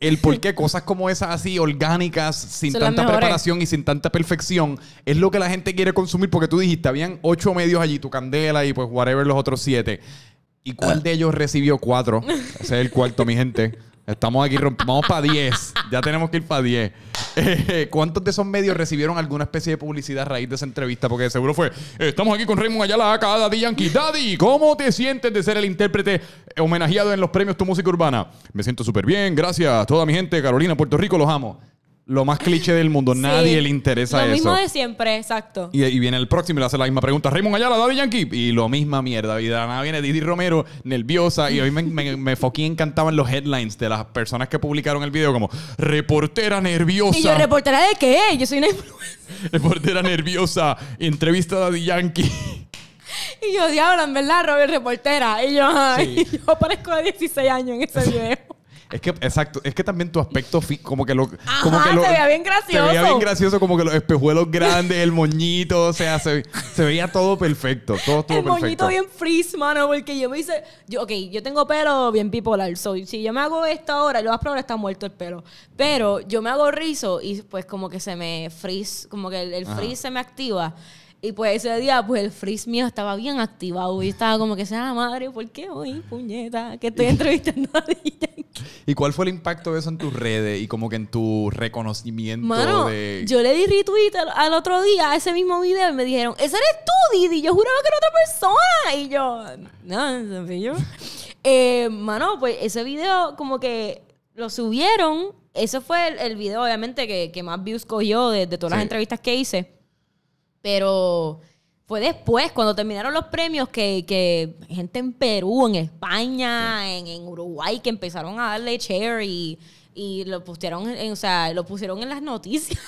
el por qué cosas como esas así orgánicas, sin Son tanta preparación y sin tanta perfección, es lo que la gente quiere consumir. Porque tú dijiste, habían ocho medios allí, tu candela y pues whatever los otros siete. ¿Y cuál de ellos recibió cuatro? Ese es el cuarto, mi gente. Estamos aquí, vamos para 10. Ya tenemos que ir para 10. Eh, ¿Cuántos de esos medios recibieron alguna especie de publicidad a raíz de esa entrevista? Porque seguro fue, estamos aquí con Raymond Ayala, acá Daddy Yankee. Daddy, ¿cómo te sientes de ser el intérprete homenajeado en los premios Tu Música Urbana? Me siento súper bien, gracias. Toda mi gente, Carolina, Puerto Rico, los amo. Lo más cliché del mundo, Sí. nadie le interesa Lo eso. mismo de siempre, exacto. Y, y viene el próximo y le hace la misma pregunta. Raymond Ayala, Daddy Yankee. Y lo misma mierda. Y de la nada viene Didi Romero, nerviosa. Y a mí me, me, me encantaban los headlines de las personas que publicaron el video. Como, reportera nerviosa. Y yo, ¿reportera de qué? Yo soy una influencer. reportera nerviosa. Entrevista a Daddy Yankee. Y yo, diablo, en verdad, Robert, reportera. Y yo, Sí. yo parezco de 16 años en ese video. Es que, exacto, es que también tu aspecto, fi- como que lo. Ajá, como que lo, se veía bien Se veía gracioso. bien gracioso, como que los espejuelos grandes, el moñito, o sea, se, se veía todo perfecto. Todo estuvo El perfecto. moñito bien freeze, mano, porque yo me hice... Yo, ok, yo tengo pelo bien bipolar. So, si yo me hago esto ahora, lo más probable está muerto el pelo. Pero yo me hago rizo y pues como que se me freeze, como que el, el freeze se me activa. Y pues ese día, pues el freeze mío estaba bien activado. Y estaba como que, sea madre, ¿por qué hoy, puñeta? Que estoy entrevistando a DJ. ¿Y cuál fue el impacto de eso en tus redes y como que en tu reconocimiento Mano, de... yo le di retweet al, al otro día a ese mismo video y me dijeron, ese eres tú, Didi. Yo juraba que era otra persona. Y yo, no, no yo. Eh, mano, pues ese video como que lo subieron. Ese fue el, el video, obviamente, que, que más views cogió de, de todas las entrevistas que hice. Pero fue después, cuando terminaron los premios, que, que gente en Perú, en España, en, en Uruguay, que empezaron a darle share y, y lo pusieron, en, o sea, lo pusieron en las noticias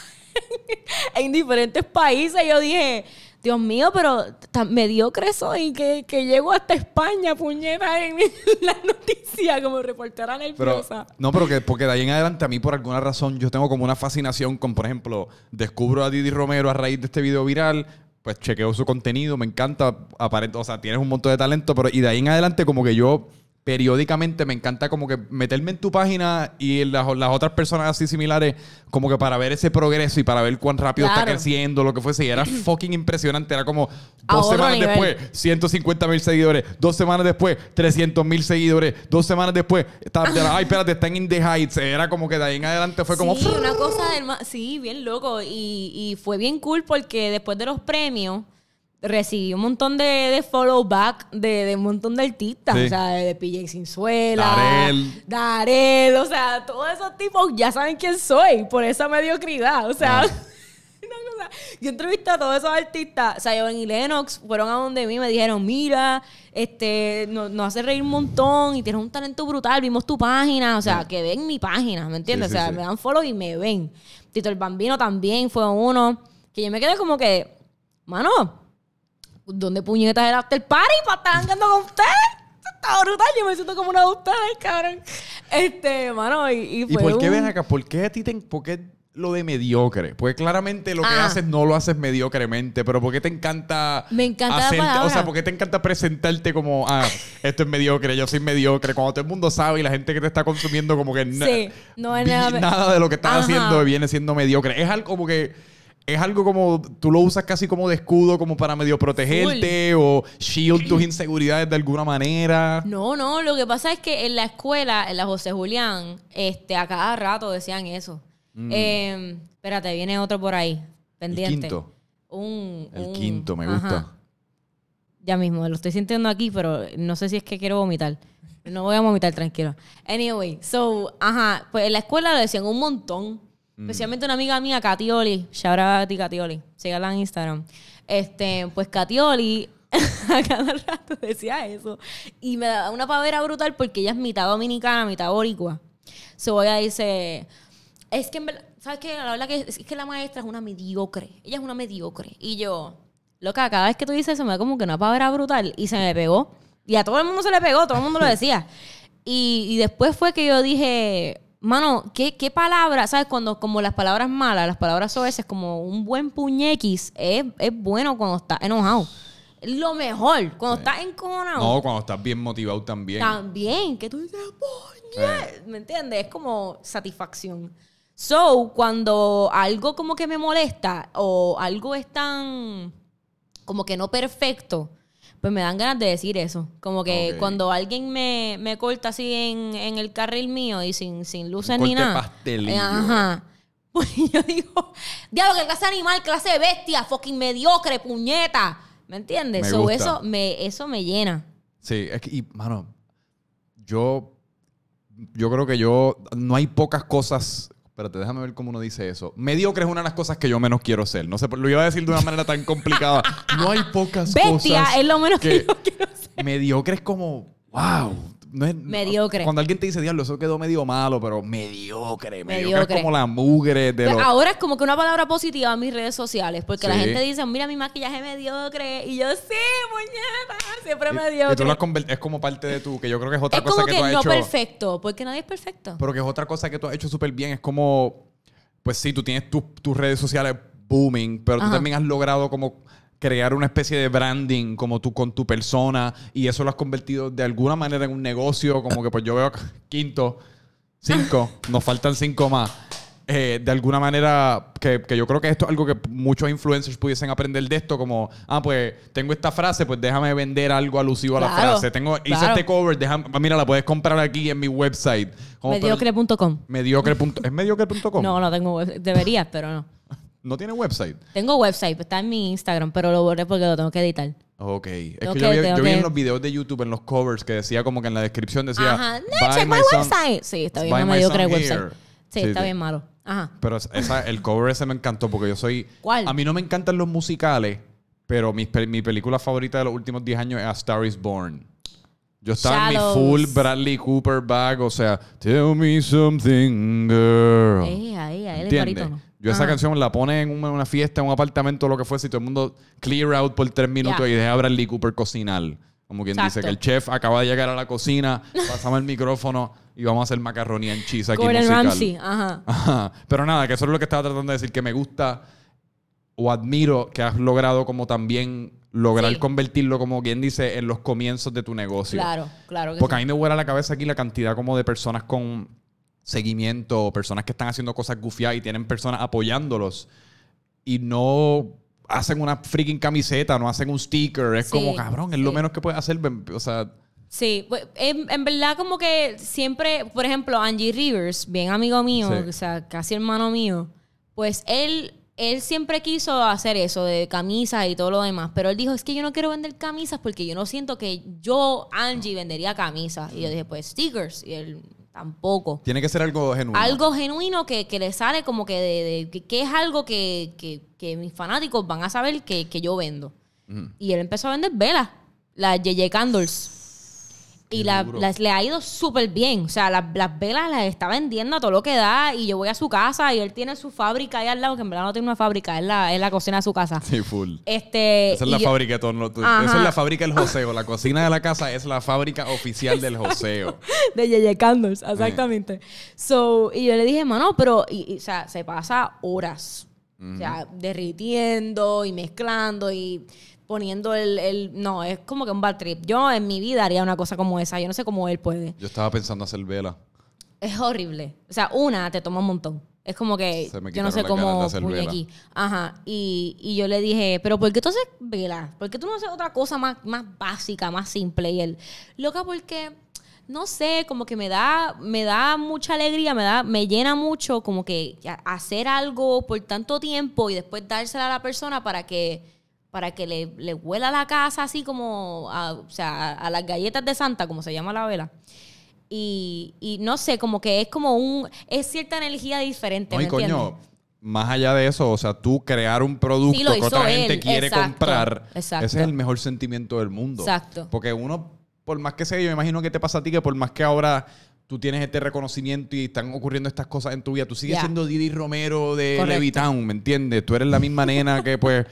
en diferentes países. Yo dije, Dios mío, pero tan mediocre soy que, que llego hasta España, puñeta, en las noticias como reportera Pero, nerviosa. no, pero que porque de ahí en adelante a mí por alguna razón yo tengo como una fascinación con, por ejemplo, descubro a Didi Romero a raíz de este video viral, pues chequeo su contenido, me encanta, aparent- o sea, tienes un montón de talento, pero y de ahí en adelante como que yo periódicamente me encanta como que meterme en tu página y en las, las otras personas así similares como que para ver ese progreso y para ver cuán rápido está creciendo, lo que fuese. Y era fucking impresionante. Era como dos semanas nivel. después, 150 mil seguidores. Dos semanas después, 300 mil seguidores. Dos semanas después, está, ay, espérate, están in the heights. Era como que de ahí en adelante fue como... Sí, una cosa del Sí, bien loco. Y, y fue bien cool porque después de los premios recibí un montón de, de follow back de, de un montón de artistas. Sí. O sea, de PJ Sinzuela. Darel. Darel. O sea, todos esos tipos ya saben quién soy por esa mediocridad. O sea. Ah. una cosa. Yo entrevisté a todos esos artistas, Zion y Lennox, fueron a donde mí, me dijeron, mira, este, nos, nos hace reír un montón y tienes un talento brutal, vimos tu página, o sea, que ven mi página, ¿me entiendes? Sí, o sea, me dan follow y me ven. Tito el Bambino también fue uno, que yo me quedé como que, mano, ¿dónde puñetas el after party para estar andando con ustedes? Está brutal, yo me siento como una de ustedes, cabrón. Este, mano, y, y ¿Y fue por qué un- ven acá? ¿Por qué a ti te... ¿Por qué lo de mediocre? Porque claramente lo que Ah. haces no lo haces mediocremente, pero ¿por qué te encanta... Me encanta la hacerte- O sea, ¿por qué te encanta presentarte como, ah, esto es mediocre, yo soy mediocre? Cuando todo el mundo sabe y la gente que te está consumiendo como que... Sí, no es nada nada de lo que estás Ajá. haciendo viene siendo mediocre. Es algo como que... es algo como tú lo usas casi como de escudo, como para medio protegerte o shield tus inseguridades de alguna manera. No, no, lo que pasa es que en la escuela, en la José Julián, este, a cada rato decían eso. Eh, espérate, viene otro por ahí, pendiente. quinto. Un, El un- quinto, me ajá. gusta. Ya mismo, lo estoy sintiendo aquí, pero no sé si es que quiero vomitar. No voy a vomitar, tranquilo. Anyway, so, ajá, pues en la escuela lo decían un montón. Especialmente una amiga mía, Catioli. Shout out a ti, Catioli. Sígala en Instagram. Este, pues Catioli a cada rato decía eso. Y me daba una pavera brutal porque ella es mitad dominicana, mitad boricua. So ella dice, es que en verdad, ¿sabes qué? La verdad que es, es que la maestra es una mediocre. Ella es una mediocre. Y yo, loca, cada vez que tú dices eso me da como que una pavera brutal. Y se me pegó. Y a todo el mundo se le pegó, todo el mundo lo decía. Y, y después fue que yo dije, mano, ¿qué, qué palabra? ¿Sabes? Cuando como las palabras malas, las palabras soeces, como un buen puñequis, es, es bueno cuando estás enojado. Lo mejor. Cuando estás encojonado. No, cuando estás bien motivado también. También, que tú dices, "Puñet", ¿me entiendes? Es como satisfacción. So, cuando algo como que me molesta o algo es tan como que no perfecto, pues me dan ganas de decir eso. Como que cuando alguien me, me corta así en, en el carril mío y sin, sin luces ni nada. pastelillo. eh, Ajá. Pues yo digo, diablo, que clase animal, clase de bestia, fucking mediocre, puñeta. ¿Me entiendes? Me So, gusta. eso me, eso me llena. Sí, es que, y, mano, yo, yo creo que yo, no hay pocas cosas, espérate, déjame ver cómo uno dice eso. Mediocre es una de las cosas que yo menos quiero ser. No sé, lo iba a decir de una manera tan complicada. No hay pocas Bestia cosas. es lo menos que, yo quiero ser. Mediocre es como, wow. No es, Mediocre. Cuando alguien te dice, diablo, eso quedó medio malo, pero mediocre. Mediocre, Mediocre. es como la mugre de Pues los... ahora es como que una palabra positiva en mis redes sociales, porque la gente dice, mira mi maquillaje mediocre, y yo, sí, muñeca, siempre Y- y tú mediocre. lo has es como parte de tu, que yo creo que es otra es cosa como que, que, tú has no hecho. perfecto, porque nadie es perfecto. Pero que es otra cosa que tú has hecho súper bien. Es como, pues sí, tú tienes tus- tus redes sociales booming, pero tú también has logrado como crear una especie de branding como tú con tu persona y eso lo has convertido de alguna manera en un negocio, como que pues yo veo quinto, cinco, nos faltan cinco más. Eh, de alguna manera, que, que yo creo que esto es algo que muchos influencers pudiesen aprender de esto, como, ah, pues tengo esta frase, pues déjame vender algo alusivo a la Claro, frase. Tengo, hice este cover, déjame, mira, la puedes comprar aquí en mi website. Mediocre.com. Mediocre. ¿Es mediocre.com? No, no tengo website. Debería, pero no. No tiene website. Tengo website, está en mi Instagram, pero lo borré porque lo tengo que editar. Ok. Es Tengo que, que- yo, vi, en los videos de YouTube, en los covers, que decía como que en la descripción decía. Ajá. No, "Buy check my website. Sí, está bien buy my mediocre el website. here". Sí, Sí, está sí. bien malo. Ajá. Pero esa, el cover ese me encantó porque yo soy. ¿Cuál? A mí no me encantan los musicales, pero mi, pe- mi película favorita de los últimos 10 años es A Star is Born. Yo estaba en mi full Bradley Cooper bag, o sea, Tell me something, girl. Eh, ahí, ahí, el barítono. Yo esa Ajá. canción la pone en una, una fiesta, en un apartamento, lo que fuese, y todo el mundo clear out por tres minutos y deja a Bradley Cooper cocinar. Como quien dice que el chef acaba de llegar a la cocina, pasamos el micrófono y vamos a hacer macarronía en cheese aquí Gordon musical. Ramsay, ajá. Ajá. Pero nada, que eso es lo que estaba tratando de decir, que me gusta o admiro que has logrado como también lograr Sí. convertirlo, como quien dice, en los comienzos de tu negocio. Claro, claro que Porque a mí me vuela la cabeza aquí la cantidad como de personas con seguimiento, o personas que están haciendo cosas gufiadas y tienen personas apoyándolos y no hacen una freaking camiseta, no hacen un sticker. Es Sí, como, cabrón, es lo menos que puedes hacer. O sea, Sí, pues, en, en verdad como que siempre, por ejemplo, Angie Rivers, bien amigo mío, Sí. o sea, casi hermano mío, pues él, él siempre quiso hacer eso de camisas y todo lo demás, pero él dijo, es que yo no quiero vender camisas porque yo no siento que yo, Angie, vendería camisas. Y yo dije, pues stickers, y él tampoco. tiene que ser algo genuino. Algo genuino que, que le sale como que de, de- que, que es algo que, que- mis fanáticos van a saber que, que yo vendo. Y él empezó a vender velas, las Yeye Candles. Y la- las, le ha ido súper bien. O sea, las, las velas las está vendiendo a todo lo que da. Y yo voy a su casa y él tiene su fábrica ahí al lado, que en verdad no tiene una fábrica, es la, es la cocina de su casa. Sí, full. Este, Esa es la yo- fábrica de todo. Esa es la fábrica del joseo. La cocina de la casa es la fábrica oficial del joseo. de Yeye Candles, exactamente. So, y yo le dije, mano, pero, y, y, o sea, se pasa horas. O sea, derritiendo y mezclando y poniendo el, el- No, es como que un bad trip. Yo en mi vida haría una cosa como esa. Yo no sé cómo él puede. Yo estaba pensando hacer vela. Es horrible. O sea, una te toma un montón. Es como que yo no sé cómo aquí. Ajá. Y, y yo le dije, pero ¿por qué tú haces vela? ¿Por qué tú no haces otra cosa más, más básica, más simple? Y él, loca, porque no sé, como que me da, me da mucha alegría, me da, me llena mucho como que hacer algo por tanto tiempo y después dársela a la persona para que, para que le, le huela la casa así como, a, o sea, a, a las galletas de Santa, como se llama la vela. Y, y no sé, como que es como un, es cierta energía diferente, No, y ¿me coño, entiendes? más allá de eso, o sea, tú crear un producto Sí, que otra gente quiere exacto, comprar, exacto. ese es el mejor sentimiento del mundo. Exacto. Porque uno, por más que sea, yo me imagino que te pasa a ti, que por más que ahora tú tienes este reconocimiento y están ocurriendo estas cosas en tu vida, tú sigues siendo Didi Romero de Correcto. Levitown, ¿me entiendes? Tú eres la misma nena que pues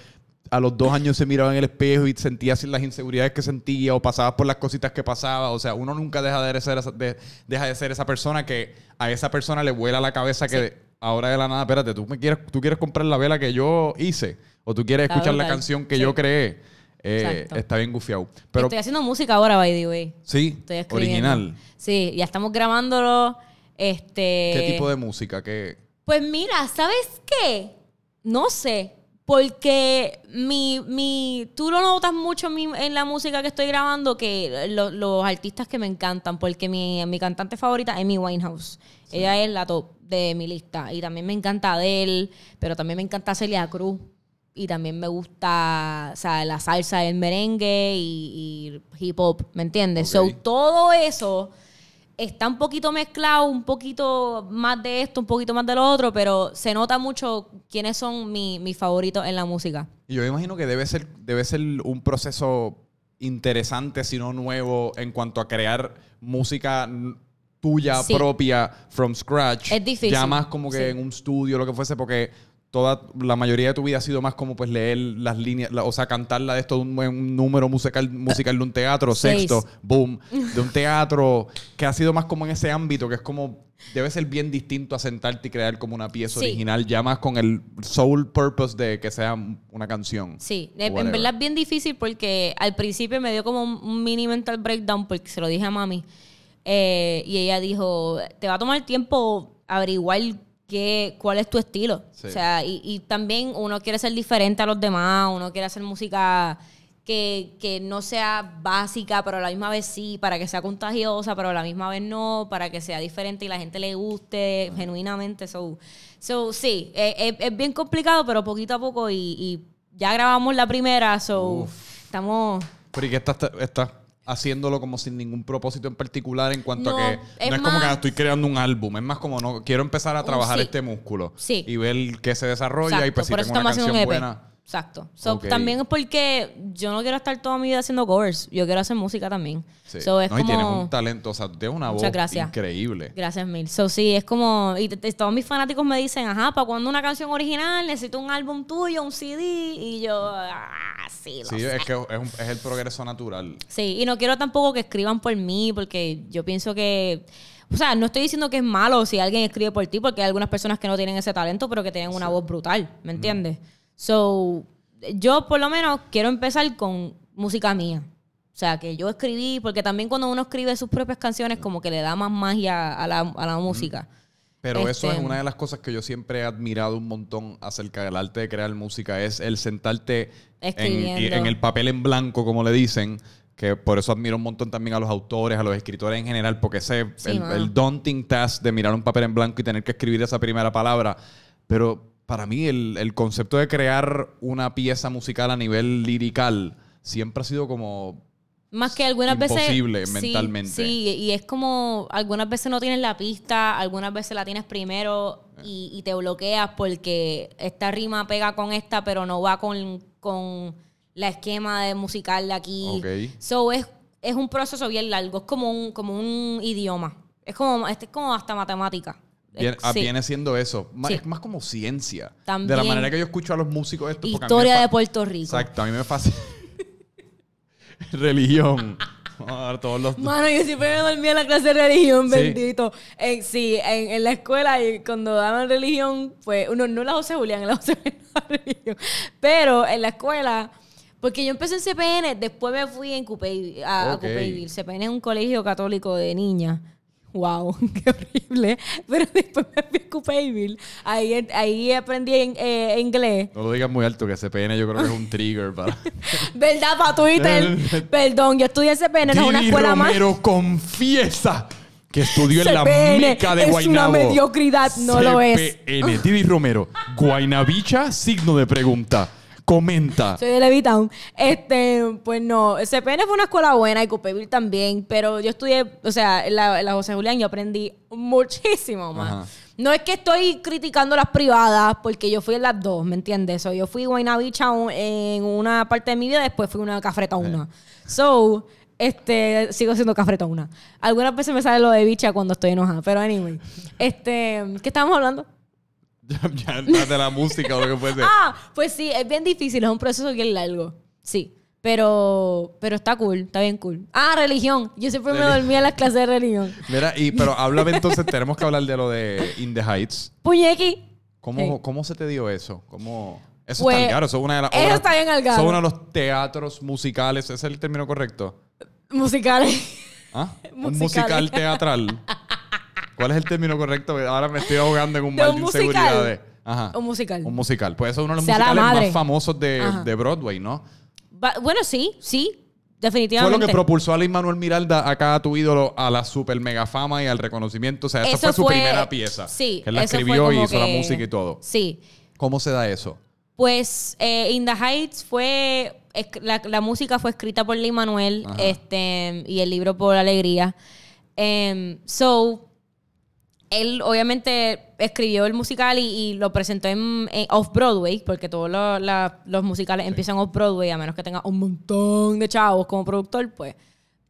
a los dos años se miraba en el espejo y sentías las inseguridades que sentía o pasabas por las cositas que pasaba. O sea, uno nunca deja de ser esa, de- deja de ser esa persona que a esa persona le vuela la cabeza que ahora de la nada, espérate, tú, me quieres, tú quieres comprar la vela que yo hice o tú quieres escuchar la canción que Sí. yo creé. Eh, está bien gufiado. Pero Estoy haciendo música ahora, by the way. sí, Estoy escribiendo. original. Sí, ya estamos grabándolo. Este. ¿Qué tipo de música? ¿Qué? Pues mira, ¿sabes qué? No sé. Porque mi, mi, tú lo notas mucho en, mi- en la música que estoy grabando, que lo- los artistas que me encantan, porque mi, mi cantante favorita es Amy Winehouse. Ella es la top de mi lista. Y también me encanta Adele, pero también me encanta Celia Cruz. Y también me gusta o sea, la salsa, el merengue y, y hip hop, ¿me entiendes? So, todo eso está un poquito mezclado, un poquito más de esto, un poquito más de lo otro, pero se nota mucho quiénes son mi- mis favoritos en la música. Y yo me imagino que debe ser, debe ser un proceso interesante, si no nuevo, en cuanto a crear música tuya Sí. propia from scratch. Es difícil. Ya más como que Sí. en un estudio, lo que fuese, porque toda la mayoría de tu vida ha sido más como pues leer las líneas, la- o sea, cantarla de esto un, un número musical, musical de un teatro, Seis. sexto, boom, de un teatro, que ha sido más como en ese ámbito, que es como, debe ser bien distinto a sentarte y crear como una pieza Sí. original, ya más con el soul purpose de que sea una canción. Sí, en- en verdad es bien difícil porque al principio me dio como un, un mini mental breakdown porque se lo dije a mami. Eh, y ella dijo, te va a tomar tiempo averiguar qué, cuál es tu estilo. Sí. O sea, y, y también uno quiere ser diferente a los demás, uno quiere hacer música que, que no sea básica, pero a la misma vez sí, para que sea contagiosa, pero a la misma vez no, para que sea diferente y la gente le guste genuinamente. So, so sí, eh, eh, es bien complicado, pero poquito a poco y, y ya grabamos la primera, so estamos... Pero ¿y que estás, estás haciéndolo como sin ningún propósito en particular en cuanto No, a que es no es como que estoy creando un álbum, es más como no quiero empezar a trabajar sí. este músculo Sí. y ver qué se desarrolla y pues si por eso tengo una canción EP. buena. Exacto. So. También es porque yo no quiero estar toda mi vida haciendo covers. Yo quiero hacer música también. Sí. So, es no, y tienes un talento, o sea, tienes una voz gracias. increíble. Gracias mil. So, sí, es como... Y todos mis fanáticos me dicen, ajá, ¿para cuándo una canción original? Necesito un álbum tuyo, un CD. Y yo, ah, sí, lo Sí, sé. es que es, un- es el progreso natural. Sí, y no quiero tampoco que escriban por mí, porque yo pienso que. O sea, no estoy diciendo que es malo si alguien escribe por ti, porque hay algunas personas que no tienen ese talento, pero que tienen una voz brutal, ¿me entiendes? So, yo por lo menos quiero empezar con música mía. O sea, que yo escribí, porque también cuando uno escribe sus propias canciones, como que le da más magia a la, a la música. Pero eso Este- es una de las cosas que yo siempre he admirado un montón acerca del arte de crear música, es el sentarte en, el papel en blanco, como le dicen, que por eso admiro un montón también a los autores, a los escritores en general, porque ese, Sí, el daunting task de mirar un papel en blanco y tener que escribir esa primera palabra, pero para mí el, el concepto de crear una pieza musical a nivel lirical siempre ha sido como Más que algunas Imposible veces. mentalmente. Sí, sí, y es como algunas veces no tienes la pista, algunas veces la tienes primero y, y te bloqueas porque esta rima pega con esta, pero no va con, con la esquema de musical de aquí. Ok. So es, es un proceso bien largo, es como un, como un idioma. Es como, este es como hasta matemática. Viene, ah, sí. viene siendo eso. Sí. Es más como ciencia. De la manera que yo escucho a los músicos esto. a Historia de Puerto Rico. Exacto, a mí me fascina. Religión. Vamos a dar todos los. Mano, yo siempre me dormía en la clase de religión, Sí. bendito. En, sí, en, en la escuela, y cuando daban religión, pues, uno, no la José Julián, en la José religión. Pero en la escuela, porque yo empecé en CPN, después me fui en Cupey, a, a Ok. Cupeyville. CPN es un colegio católico de niñas. Wow, qué horrible. Pero después me fui a Payville. Ahí, ahí aprendí en- eh, inglés. No lo digas muy alto, que CPN yo creo que es un trigger para... ¿Verdad? Para Twitter. Perdón, yo estudié CPN, no es una escuela más. Romero confiesa que estudió en la meca de es una Guaynabo. mediocridad, no lo es. CPN. Didi Romero, Guaynabicha, signo de pregunta. Comenta. Soy de Levitown. Este, pues no, CPN fue una escuela buena y Copeville también, pero yo estudié, o sea, en la, en la José Julián yo aprendí muchísimo más. Ajá. No es que estoy criticando las privadas, porque yo fui en las dos, ¿me entiendes? So, yo fui Guaynabicha un- en una parte de mi vida, después fui una cafreta una. So, este, sigo siendo cafreta una. Algunas veces me sale lo de bicha cuando estoy enojada, pero anyway. Este, ¿qué estábamos hablando? Ya, de la música o lo que puede ser. Ah, pues sí, es bien difícil, es un proceso bien largo. Sí. Pero, pero está cool, está bien cool. Ah, religión. Yo siempre me dormía en las clases de religión. Mira, y, pero háblame entonces, tenemos que hablar de lo de In the Heights. Puñequi. ¿Cómo, Sí. ¿cómo se te dio eso? ¿Cómo... Eso Pues, está caro, eso es una de las eso obras- está bien al garo. Son uno de los teatros musicales, ¿ese es el término correcto? Musicales. ¿Ah? Un musical teatral. ¿Cuál es el término correcto? Ahora me estoy ahogando en un ¿De mal de inseguridades. Ajá. Un musical. Un musical. Pues eso es uno de los Sea la musicales madre. más famosos de, Ajá. de Broadway, ¿no? Va- bueno, sí, sí. Fue Definitivamente. lo que propulsó a Lin Manuel Miranda, acá a tu ídolo, a la super mega fama y al reconocimiento. O sea, esa Eso fue su fue- primera pieza. Sí. Que él la eso fue escribió y como hizo la que- música y todo. Sí. ¿Cómo se da eso? Pues eh, In the Heights fue. La, la música fue escrita por Lee Manuel Ajá. este, y el libro por Alegría. Em, so, él obviamente escribió el musical y, y lo presentó en, en Off-Broadway, porque todos lo- la- los musicales empiezan Off-Broadway, a menos que tenga un montón de chavos como productor, pues.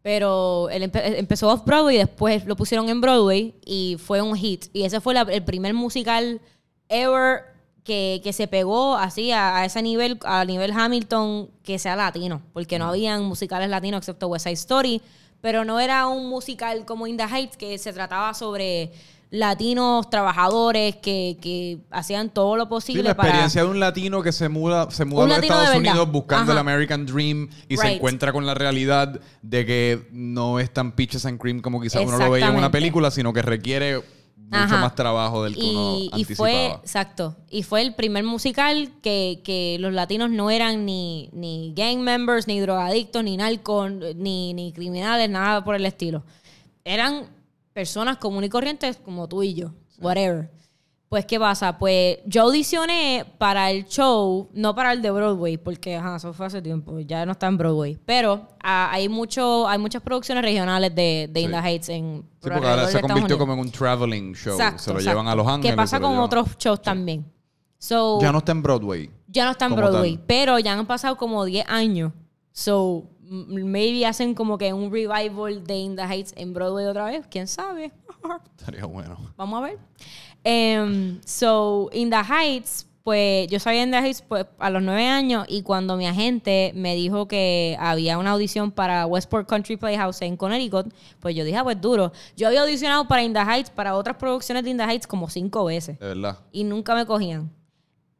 Pero él empe- empezó Off-Broadway y después lo pusieron en Broadway y fue un hit. Y ese fue la- el primer musical ever que, que se pegó así a, a ese nivel, a nivel Hamilton, que sea latino, porque no habían musicales latinos excepto West Side Story, pero no era un musical como In the Heights que se trataba sobre latinos trabajadores que, que hacían todo lo Sí, posible la para... experiencia de un latino que se muda, se muda a los Estados. Unidos buscando el. American Dream y se encuentra con la realidad de que no es tan peaches and cream como quizás uno lo veía en una película, sino que requiere mucho Ajá. más trabajo del que uno y, y anticipaba. fue, exacto, y fue el primer musical que, que los latinos no eran ni, ni gang members, ni drogadictos, ni narcos, ni, ni criminales, nada por el estilo. Eran personas comunes y corrientes como tú y yo, whatever. Pues, ¿qué pasa? Pues yo audicioné para el show, no para el de Broadway, porque ajá, eso fue hace tiempo, ya no está en Broadway. Pero ah, hay mucho, hay muchas producciones regionales de, de In the Heights en Sí, por porque ahora se Estados convirtió Unidos. como en un traveling show. Exacto, se lo exacto. llevan a Los Ángeles. Que pasa se lo con llevan- otros shows también. So, Ya no está en Broadway. ya no está en como Broadway, tal. pero ya han pasado como 10 años. So, maybe hacen como que un revival de In the Heights en Broadway otra vez. ¿Quién sabe? Estaría bueno. Vamos a ver. Em, so, In the Heights, pues yo sabía In the Heights pues, a los nueve años y cuando mi agente me dijo que había una audición para Westport Country Playhouse en Connecticut, pues yo dije, ah, pues duro. Yo había audicionado para In the Heights, para otras producciones de In the Heights como cinco veces De verdad. y nunca me cogían.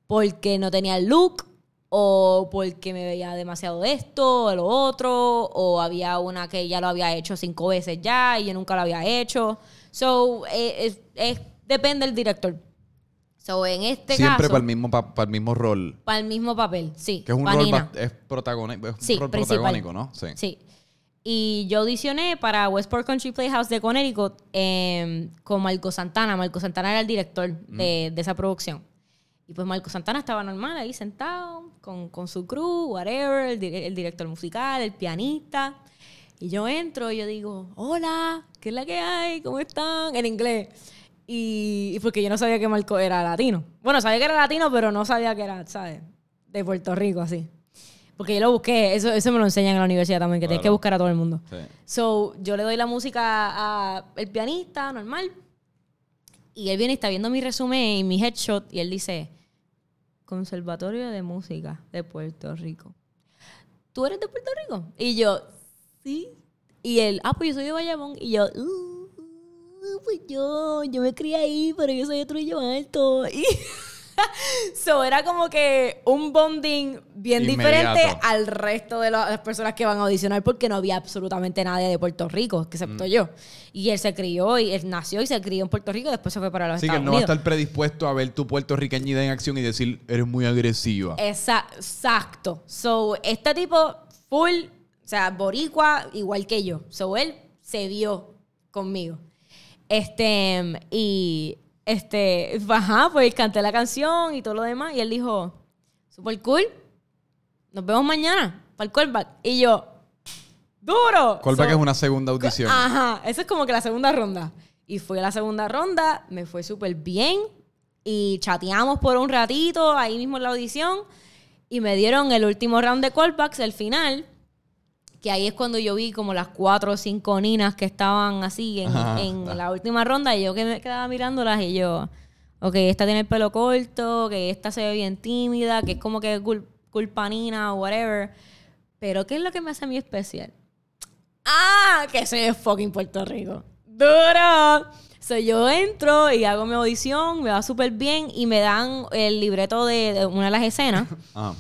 Porque no tenía el look, o porque me veía demasiado esto, o lo otro, o había una que ya lo había hecho cinco veces ya y yo nunca lo había hecho. So, eh, es- es- depende del director. So, en este Siempre caso, para el mismo pa- para el mismo rol. para el mismo papel, sí. Que es un rol es protagónico, es un Sí, rol principal. protagónico, ¿no? Sí. Sí. Y yo audicioné para Westport Country Playhouse de Connecticut eh, con Marco Santana. Marco Santana era el director de, de esa producción. Y pues Marco Santana estaba normal ahí sentado con, con su crew, whatever, el, el director musical, el pianista. Y yo entro y yo digo, hola, ¿qué es la que hay? ¿Cómo están? En inglés. Y, y porque yo no sabía que Marco era latino. Bueno, sabía que era latino, pero no sabía que era, ¿sabes? De Puerto Rico, así. Porque yo lo busqué, eso, eso me lo enseñan en la universidad también, que tienes que Claro. buscar a todo el mundo. Sí. So, yo le doy la música al pianista, normal. Y él viene y está viendo mi resumen y mi headshot y él dice, Conservatorio de Música de Puerto Rico. ¿Tú eres de Puerto Rico? Y yo, sí. Y él, ah, pues yo soy de Bayamón. Y yo, "Uh, uh, pues yo, yo me crié ahí, pero yo soy de Trujillo Alto. Y So, era como que un bonding bien Inmediato. diferente al resto de la- las personas que van a audicionar porque no había absolutamente nadie de Puerto Rico, excepto Mm. yo. Y él se crió y él nació y se crió en Puerto Rico y después se fue para los Así que Estados él no va a Unidos. estar predispuesto a ver tu puertorriqueñidad en acción y decir, eres muy agresiva. Exacto. So, este tipo full, o sea, boricua, igual que yo. So, él se vio conmigo. Este, y, este, ajá, pues canté la canción y todo lo demás. Y él dijo, super cool, nos vemos mañana para el callback. Y yo, duro. Callback So- es una segunda audición. Ajá, esa es como que la segunda ronda. Y fue la segunda ronda, me fue súper bien. Y chateamos por un ratito ahí mismo en la audición. Y me dieron el último round de callbacks, el final. Que ahí es cuando yo vi como las cuatro o cinco ninas que estaban así en, Ajá. en la última ronda. Y yo que me quedaba mirándolas y yo, ok, esta tiene el pelo corto, que esta se ve bien tímida, que es como que cul- culpa nina o whatever. Pero ¿qué es lo que me hace a mí especial? Ah, que soy de fucking Puerto Rico. Duro. So, yo entro y hago mi audición, me va súper bien y me dan el libreto de, de una de las escenas. Ajá.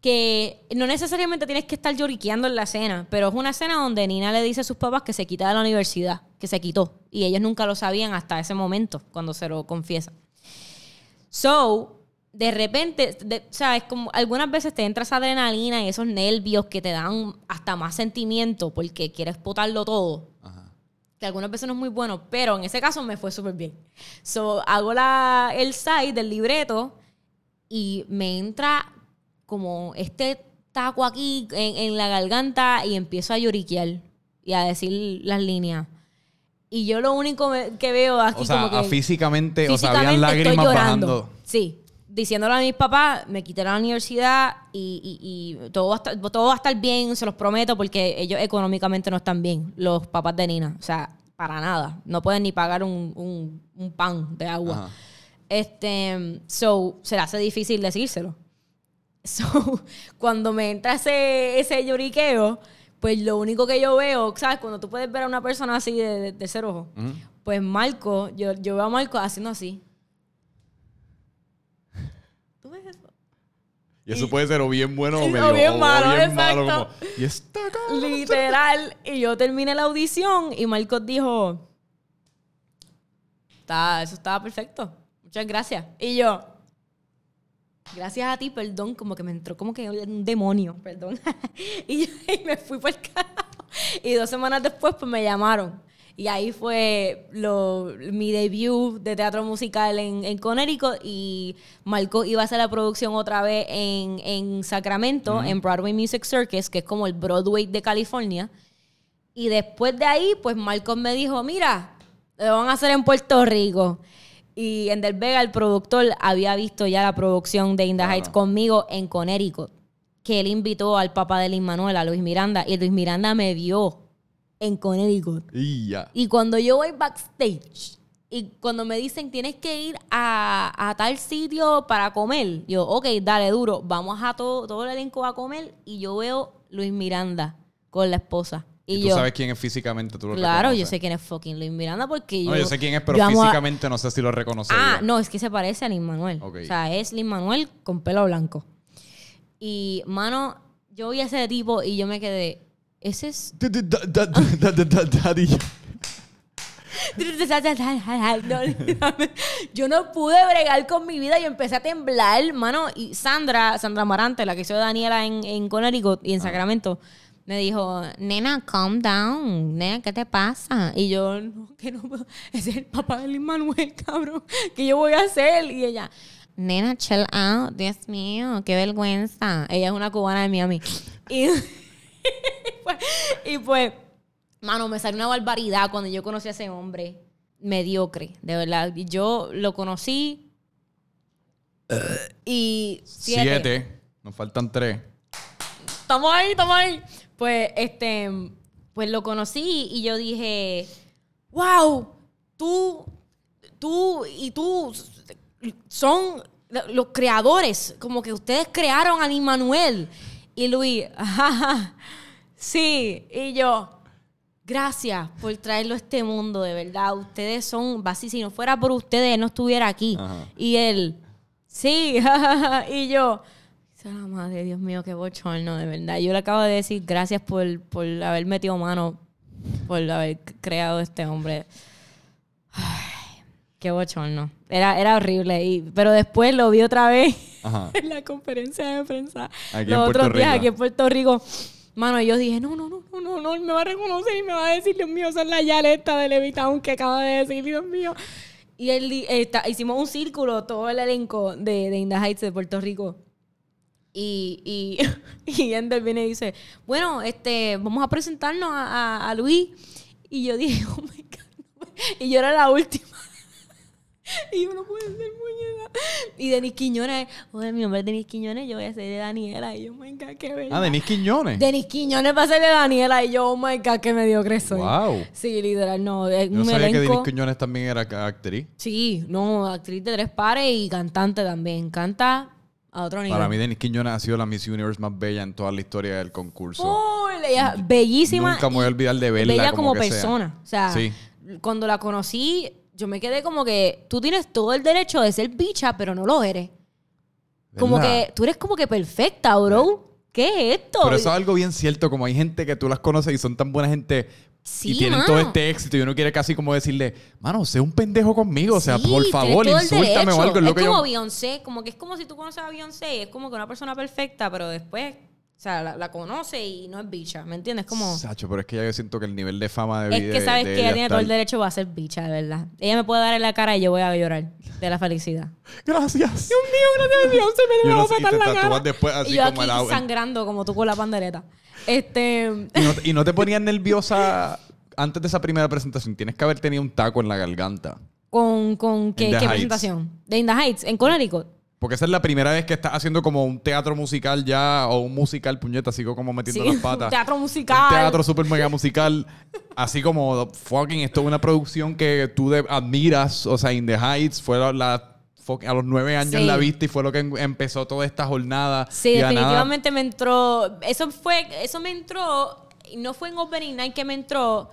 Que no necesariamente tienes que estar lloriqueando en la escena, pero es una escena donde Nina le dice a sus papás que se quita de la universidad, que se quitó. Y ellos nunca lo sabían hasta ese momento, cuando se lo confiesan. So, de repente, de- ¿sabes? Como algunas veces te entra esa adrenalina y esos nervios que te dan hasta más sentimiento porque quieres botarlo todo. Ajá. Que algunas veces no es muy bueno, pero en ese caso me fue súper bien. So, hago la, el side del libreto y me entra como este taco aquí en, en la garganta y empiezo a lloriquear y a decir las líneas. Y yo lo único que veo aquí O sea, como que... a físicamente, o sea, Físicamente habían lágrimas bajando. Sí, diciéndole a mis papás, me quité la universidad y, y- y todo, va a estar, todo va a estar bien, se los prometo, porque ellos económicamente no están bien, los papás de Nina. O sea, para nada. No pueden ni pagar un, un- un pan de agua. Ajá. Este, so, se le hace difícil decírselo. So, cuando me entra ese, ese lloriqueo, pues lo único que yo veo, ¿sabes? Cuando tú puedes ver a una persona así de, de, ser ojo, pues Marco, yo, yo veo a Marco haciendo así. ¿Tú ves eso? Y eso puede ser o bien bueno o O medio bien o malo, bien malo, como, y está. Literal. Y yo terminé la audición y Marcos dijo, "Está- eso estaba perfecto. Muchas gracias. Y yo, gracias a ti, perdón, como que me entró como que un demonio, perdón. y, yo, y me fui por el carajo. Y dos semanas después, pues me llamaron. Y ahí fue lo, mi debut de teatro musical en, en Connecticut. Y Marco iba a hacer la producción otra vez en, en Sacramento, en Broadway Music Circus, que es como el Broadway de California. Y después de ahí, pues Marcos me dijo, mira, lo van a hacer en Puerto Rico. Y Ender Vega, el productor, había visto ya la producción de In the Claro. Heights conmigo en Connecticut. Que él invitó al papá de Lin Manuel, a Luis Miranda. Y Luis Miranda me vio en Connecticut. Y ya. Y cuando yo voy backstage y cuando me dicen tienes que ir a, a tal sitio para comer, yo, ok, dale duro, vamos a todo, todo el elenco a comer y yo veo Luis Miranda con la esposa. Y, Y, tú yo, sabes quién es físicamente, tú lo claro, yo sé quién es fucking Luis Miranda porque yo... No, yo sé quién es, pero a- físicamente no sé si lo reconocería. Ah, no, es que se parece a Lin Manuel. O sea, es Lin Manuel con pelo blanco. Y, mano, yo vi a ese tipo y yo me quedé, ese es yo no pude bregar con mi vida y empecé a temblar, mano. Y Sandra, Sandra Marante, la que hizo Daniela en, en Connecticut y en Sacramento, me dijo, nena, calm down. Nena, ¿qué te pasa? Y yo, no, que no puedo. Ese es el papá de Luis Manuel, cabrón. ¿Qué yo voy a hacer? Y ella, nena, chill out. Dios mío, qué vergüenza. Ella es una cubana de Miami. Y, pues, y pues, mano, me salió una barbaridad cuando yo conocí a ese hombre mediocre, de verdad. Y Yo lo conocí y siete. Siete. Nos faltan tres. Estamos ahí, estamos ahí. Pues, este, pues lo conocí y yo dije, wow, tú, tú y tú son los creadores, como que ustedes crearon a Manuel. Y Luis, ajá, sí, y yo, gracias por traerlo a este mundo, de verdad. Ustedes son, básicos, si no fuera por ustedes, él no estuviera aquí. Ajá. Y él, Sí, y yo, "Sea la madre, Dios mío, qué bochorno, de verdad. Yo le acabo de decir gracias por, por haber metido mano, por haber creado este hombre. Ay, qué bochorno. Era, era horrible. Y, pero después lo vi otra vez Ajá. en la conferencia de prensa. Aquí los otros días aquí en Puerto Rico. Mano, yo dije, no, no, no, no, no, no, me va a reconocer y me va a decir, Dios mío, son la yaleta de Levitown que acaba de decir, Dios mío. Y él, di- eh, hicimos un círculo, todo el elenco de, de In the Heights de Puerto Rico. Y, y, y Ender viene y dice, bueno, este, vamos a presentarnos a, a- a Luis. Y yo dije, oh my God. Y yo era la última. Y yo no puede ser muñeca. Y Denis Quiñones, oye, mi nombre es Denis Quiñones, yo voy a ser de Daniela. Y yo, oh my God, qué bella. Ah, Denis Quiñones. Denis Quiñones va a ser de Daniela. Y yo, oh my God, qué mediocre soy. Wow. Sí, literal, no. Es Yo sabía que. Denis Quiñones también era actriz. Sí, no, actriz de tres pares y cantante también. Canta a otro nivel. Para mí, Denis Quiñones ha sido la Miss Universe más bella en toda la historia del concurso. Full, ella bellísima. Nunca me voy a olvidar de verla Bella como como, que sea. persona. O sea, Sí. cuando la conocí, yo me quedé como que tú tienes todo el derecho de ser bicha, pero no lo eres. Como que tú eres como que perfecta, bro. ¿Qué es esto? Pero eso es algo bien cierto, como hay gente que tú las conoces y son tan buena gente Sí, y tienen mano. todo este éxito y uno quiere casi como decirle, mano, sé un pendejo conmigo, o sea, Sí, por favor, insúltame o algo. Es lo que como yo... Beyoncé, como que es como si tú conoces a Beyoncé, es como que una persona perfecta, pero después, o sea, la, la conoce y no es bicha, ¿me entiendes? Como... Sacho, pero es que ya yo siento que el nivel de fama de Es que sabes de que ella tiene todo el derecho a ser bicha, de verdad. Ella me puede dar en la cara y yo voy a llorar de la felicidad. Gracias. Dios mío, gracias a Beyoncé me y patada en te la cara. después así y yo como aquí el sangrando como tú con la pandereta. Este... ¿Y no, y no te ponías nerviosa antes de esa primera presentación. Tienes que haber tenido un taco en la garganta. ¿Con, con qué, presentación? De In the Heights, en Connecticut. Porque esa es la primera vez que estás haciendo como un teatro musical ya, o un musical, puñeta, sigo como metiendo Sí, las un patas. teatro Un musical. teatro super mega musical. Así como, fucking, esto es una producción que tú admiras. O sea, In the Heights fue la, a los nueve años Sí. la viste y fue lo que em- empezó toda esta jornada. Sí, nada- definitivamente me entró. Eso fue, eso me entró. No fue en Opening Night que me entró,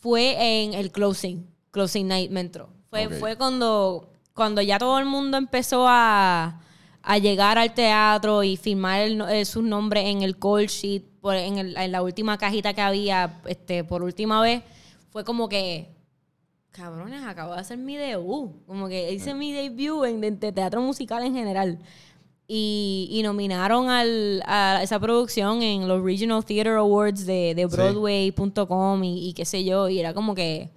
fue en el closing. Closing night me entró. Fue, fue cuando, cuando ya todo el mundo empezó a, a llegar al teatro y firmar el eh, sus nombres en el call sheet, por- en, el- en la última cajita que había, este, por última vez. Fue como que, cabrones, acabo de hacer mi debut. Como que hice mi debut en, de, de teatro musical en general. Y, y nominaron al, a esa producción en los Regional Theater Awards de, de Sí. Broadway.com y, y qué sé yo. Y era como que,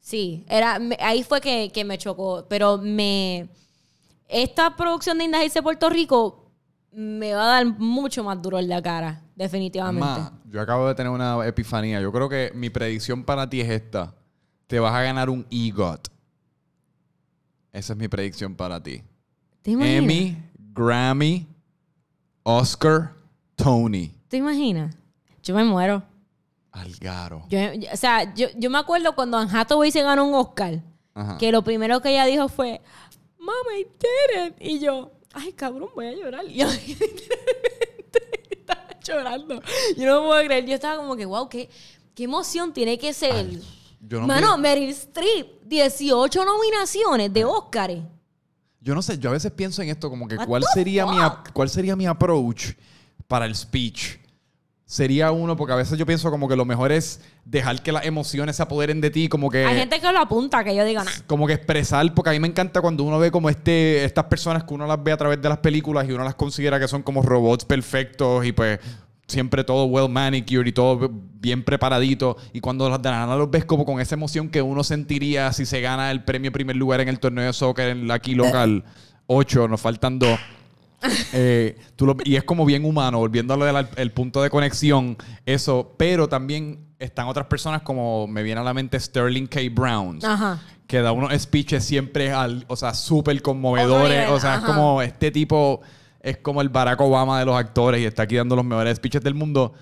sí, era, me- ahí fue que, que me chocó. Pero me, esta producción de Indahice de Puerto Rico me va a dar mucho más duro en la cara, definitivamente. Ma, yo acabo de tener una epifanía. Yo creo que mi predicción para ti es esta. Te vas a ganar un EGOT. Esa es mi predicción para ti. ¿Te imaginas? Emmy, Grammy, Oscar, Tony. ¿Te imaginas? Yo me muero. Algaro. Yo, yo- o sea, yo, yo me acuerdo cuando Anne Hathaway se ganó un Oscar, Ajá. que lo primero que ella dijo fue, Mama, I did it. Y yo, ay, cabrón, voy a llorar. Y yo estaba llorando. Yo no me puedo creer. Yo estaba como que, wow, qué, qué emoción tiene que ser. Yo no, Mano, me- Meryl Streep, 18 nominaciones de Oscars. yo no sé, yo a veces pienso en esto como que What cuál sería, mi, ap- cuál sería mi approach para el speech. Sería uno, porque a veces yo pienso como que lo mejor es dejar que las emociones se apoderen de ti, como que... Hay gente que lo apunta, que yo diga, nah. como que expresar, porque a mí me encanta cuando uno ve como este, estas personas que uno las ve a través de las películas y uno las considera que son como robots perfectos y pues siempre todo well manicured y todo bien preparadito. Y cuando las de la nada los ves como con esa emoción que uno sentiría si se gana el premio primer lugar en el torneo de soccer en la aquí local 8, nos faltan dos. Eh, tú lo- y es como bien humano, volviendo a lo del el punto de conexión, eso, pero también están otras personas como me viene a la mente Sterling K. Brown, que da unos speeches siempre, al, o sea, súper conmovedores. O sea, es como este tipo, es como el Barack Obama de los actores y está aquí dando los mejores speeches del mundo.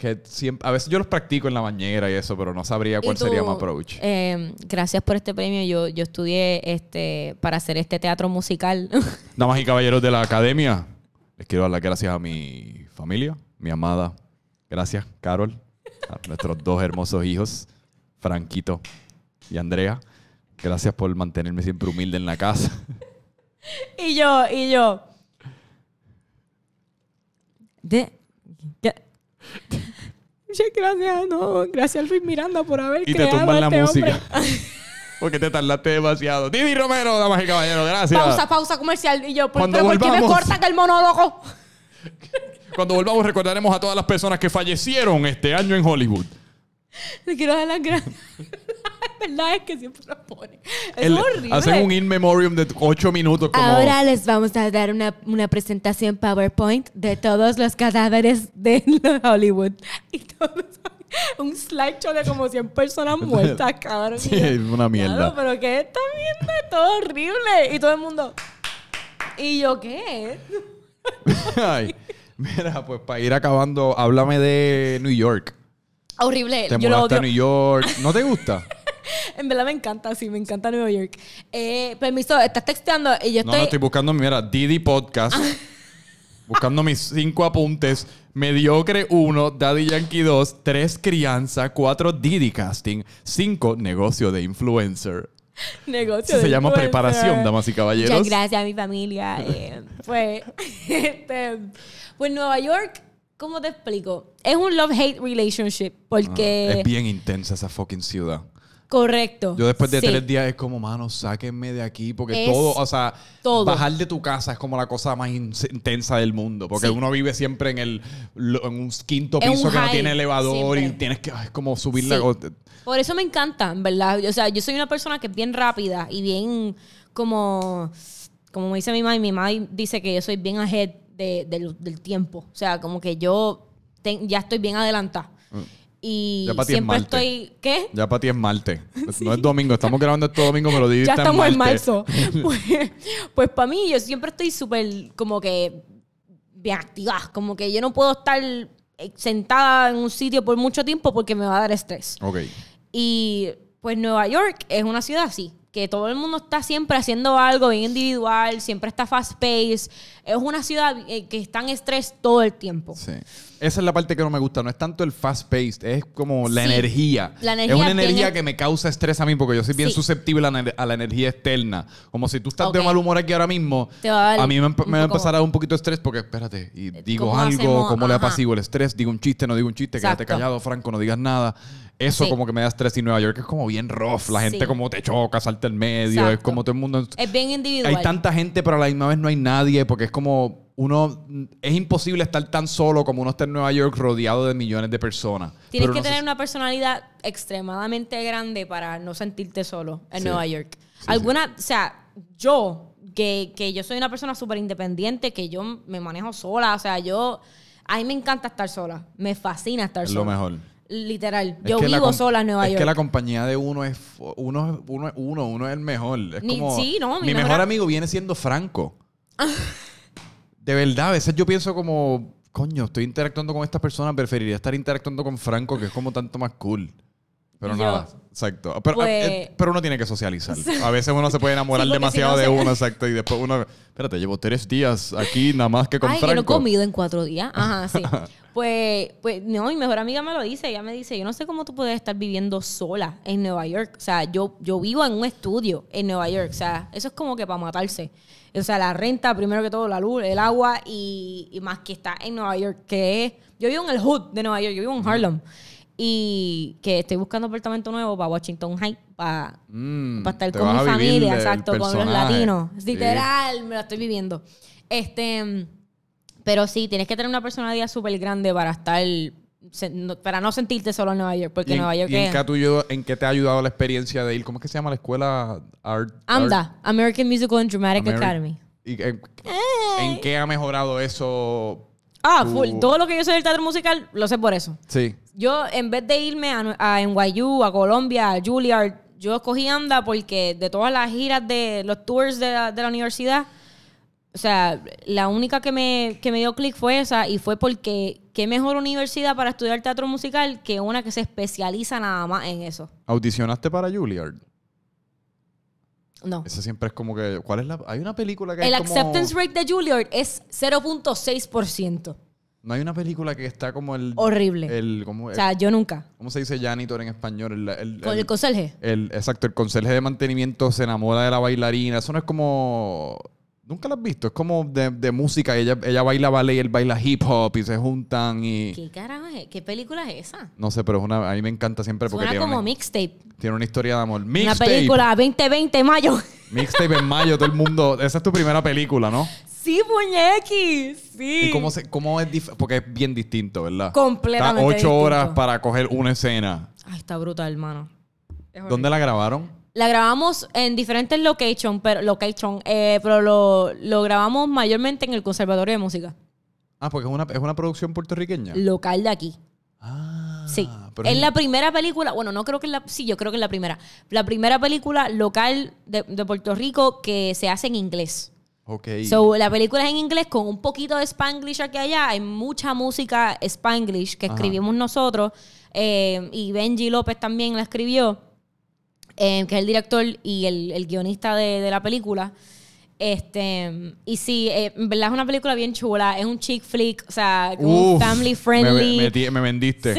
Que siempre, a veces yo los practico en la bañera y eso, pero no sabría cuál tú, sería mi approach. eh, gracias por este premio. Yo, yo estudié este para hacer este teatro musical. Damas y caballeros de la academia, les quiero dar las gracias a mi familia, mi amada. Gracias, Carol, a nuestros dos hermosos hijos, Franquito y Andrea. Gracias por mantenerme siempre humilde en la casa. Y yo, y yo. De. ya- Muchas gracias, no, gracias Luis Miranda por haber Y te creado tumban a la este música. hombre. Porque te tardaste demasiado. Didi Romero, damas y caballeros, gracias. Pausa, pausa comercial. Y yo, ¿por, Cuando pero ¿por qué me volvamos. cortan el monólogo? Cuando volvamos recordaremos a todas las personas que fallecieron este año en Hollywood. Le quiero dar las gracias. La verdad es que siempre lo ponen. Es El- horrible. Hacen un in memoriam de 8 minutos como... Ahora les vamos a dar una, una presentación PowerPoint de todos los cadáveres de Hollywood. Y todos un slideshow de como 100 personas muertas, cabrón. Sí, es una mierda. "Claro, pero ¿qué está viendo? Es todo horrible. Y todo el mundo... ¿Y yo qué? Ay, mira, pues para ir acabando, háblame de New York. Horrible. Te Yo lo a. New York. ¿No te gusta? En verdad me encanta, sí, me encanta Nueva York. Eh, permiso, estás texteando y yo No, estoy... no, estoy buscando, mira, Didi Podcast. buscando mis cinco apuntes. Mediocre 1, Daddy Yankee 2, 3 Crianza, 4 Didi Casting, 5 Negocio de Influencer. negocio. Eso se de llama influencer. preparación, damas y caballeros. Muchas gracias a mi familia. eh, pues, este, pues Nueva York, ¿cómo te explico? Es un love-hate relationship porque... Ah, Es bien intensa esa fucking ciudad. Correcto. Yo después de Sí. tres días es como, mano, sáquenme de aquí. Porque Es todo, o sea, todo. bajar de tu casa es como la cosa más in- intensa del mundo. Porque Sí. uno vive siempre en el en un quinto un piso que no tiene elevador y tienes que, ay, es como subir Sí. la... Por eso me encanta, en verdad. O sea, yo soy una persona que es bien rápida y bien como... Como me dice mi mamá, mi mamá dice que yo soy bien ahead de- del, del tiempo. O sea, como que yo ten- ya estoy bien adelantada. Y. Ya pa' ti es siempre Marte. estoy... ¿Qué? Ya para ti es Marte. No es domingo. Estamos grabando esto domingo, pero Didi ya estamos en marzo. pues pues para mí, yo siempre estoy súper como que bien activa. Como que yo no puedo estar eh, sentada en un sitio por mucho tiempo porque me va a dar estrés. Ok. Y pues Nueva York es una ciudad así, que todo el mundo está siempre haciendo algo bien individual, siempre está fast pace. Es una ciudad eh, que está en estrés todo el tiempo. Sí. Esa es la parte que no me gusta. No es tanto el fast paced, es como la Sí. energía. La energía es una energía que me causa estrés a mí porque yo soy bien Sí. susceptible a la, a la energía externa. Como si tú estás de mal humor aquí ahora mismo, Te va a mí me, va a empezar a dar un poquito de estrés porque, espérate, y digo ¿cómo algo, hacemos? ¿cómo le Ajá. apaciguo el estrés? Digo un chiste, no digo un chiste, quédate Exacto. callado, Franco, no digas nada. Eso Sí. como que me da estrés y Nueva York es como bien rough. La gente Sí. como te choca, salta el medio, es como todo el mundo... Es bien individual. Hay tanta gente, pero a la misma vez no hay nadie, porque es como uno. Es imposible estar tan solo como uno está en Nueva York rodeado de millones de personas. Tienes Pero que no tener una personalidad extremadamente grande para no sentirte solo en Sí. Nueva York. Alguna, o sea, yo, que, que yo soy una persona súper independiente, que yo me manejo sola, o sea, yo, a mí me encanta estar sola, me fascina estar Es sola. lo mejor. Literal, Es yo vivo sola en Nueva es York. que la compañía de uno es uno, es- uno, es uno, uno es el mejor. Es Ni- como, sí, no, mi mi mejor mejor am- amigo viene siendo Franco. de verdad, a veces yo pienso como, coño, estoy interactuando con esta persona, preferiría estar interactuando con Franco, que es como tanto más cool. Pero yo, nada, exacto. Pero, pues- eh, pero uno tiene que socializar. A veces uno se puede enamorar Sí, demasiado si de se- uno, exacto. Y después uno, espérate, llevo tres días aquí nada más que con Ay, Franco. que no he comido en cuatro días. Ajá, sí. pues, pues, no, mi mejor amiga me lo dice. Ella me dice, yo no sé cómo tú puedes estar viviendo sola en Nueva York. O sea, yo, yo vivo en un estudio en Nueva York. O sea, eso es como que para matarse. O sea, la renta, primero que todo, la luz, el agua y, y más que está en Nueva York, que es... Yo vivo en el hood de Nueva York, yo vivo en Harlem. Y que estoy buscando apartamento nuevo para Washington Heights, para Mm, para estar con mi familia, exacto, con los latinos. Sí. Literal, me lo estoy viviendo. Este, pero sí, tienes que tener una personalidad súper grande para estar, se- no- para no sentirte solo en Nueva York, porque ¿Y en, Nueva York y en qué, ha tu- en qué te ha ayudado la experiencia de ir? ¿Cómo es que se llama la escuela? Art, AMDA, American Musical and Dramatic Ameri- Academy. ¿Y en, en qué ha mejorado eso? Ah, tu- full. Todo lo que yo sé del teatro musical, lo sé por eso. Sí. Yo, en vez de irme a, a NYU, a Colombia, a Juilliard, yo escogí AMDA porque de todas las giras de los tours de la, de la universidad, o sea, la única que me, que me dio clic fue esa y fue porque qué mejor universidad para estudiar teatro musical que una que se especializa nada más en eso. ¿Audicionaste para Juilliard? No. Esa siempre es como que... ¿Cuál es la...? Hay una película que El es como... acceptance rate de Juilliard es 0.6%. No hay una película que está como el... Horrible. El, ¿cómo, O sea, yo nunca. ¿Cómo se dice janitor en español? El, el- Con el- el conserje. el- exacto, el conserje de mantenimiento se enamora de la bailarina. Eso no es como... Nunca la has visto. Es como de, de música. Ella, ella baila ballet y él baila hip hop y se juntan y... ¿Qué carajo es? ¿Qué película es esa? No sé, pero es una, a mí me encanta siempre porque Suena tiene como una, mixtape. tiene una historia de amor. Una Mixtape. película 2020 mayo. Mixtape en mayo, todo el mundo. Esa es tu primera película, ¿no? sí, muñequi. Sí. ¿Y cómo, se, cómo es Porque es bien distinto, ¿verdad? Completamente Está ocho distinto. horas para coger una escena. Ay, está brutal, hermano. Es ¿Dónde la grabaron? La grabamos en diferentes locations, pero, location, eh, pero lo, lo grabamos mayormente en el Conservatorio de Música, Ah, porque es una, es una producción puertorriqueña. local de aquí. Ah, Sí. pero es la primera película, bueno, no creo que es la, sí, yo creo que es la primera. La primera película local de, de Puerto Rico que se hace en inglés. Ok. So, la película es en inglés con un poquito de Spanglish aquí y allá. Hay mucha música Spanglish que Ajá. escribimos nosotros. eh, y Benji López también la escribió, eh, que es el director y el, el guionista de, de la película. Este, y sí, eh, en verdad es una película bien chula. Es un chick flick, o sea, como Uf, family friendly. me, vendiste.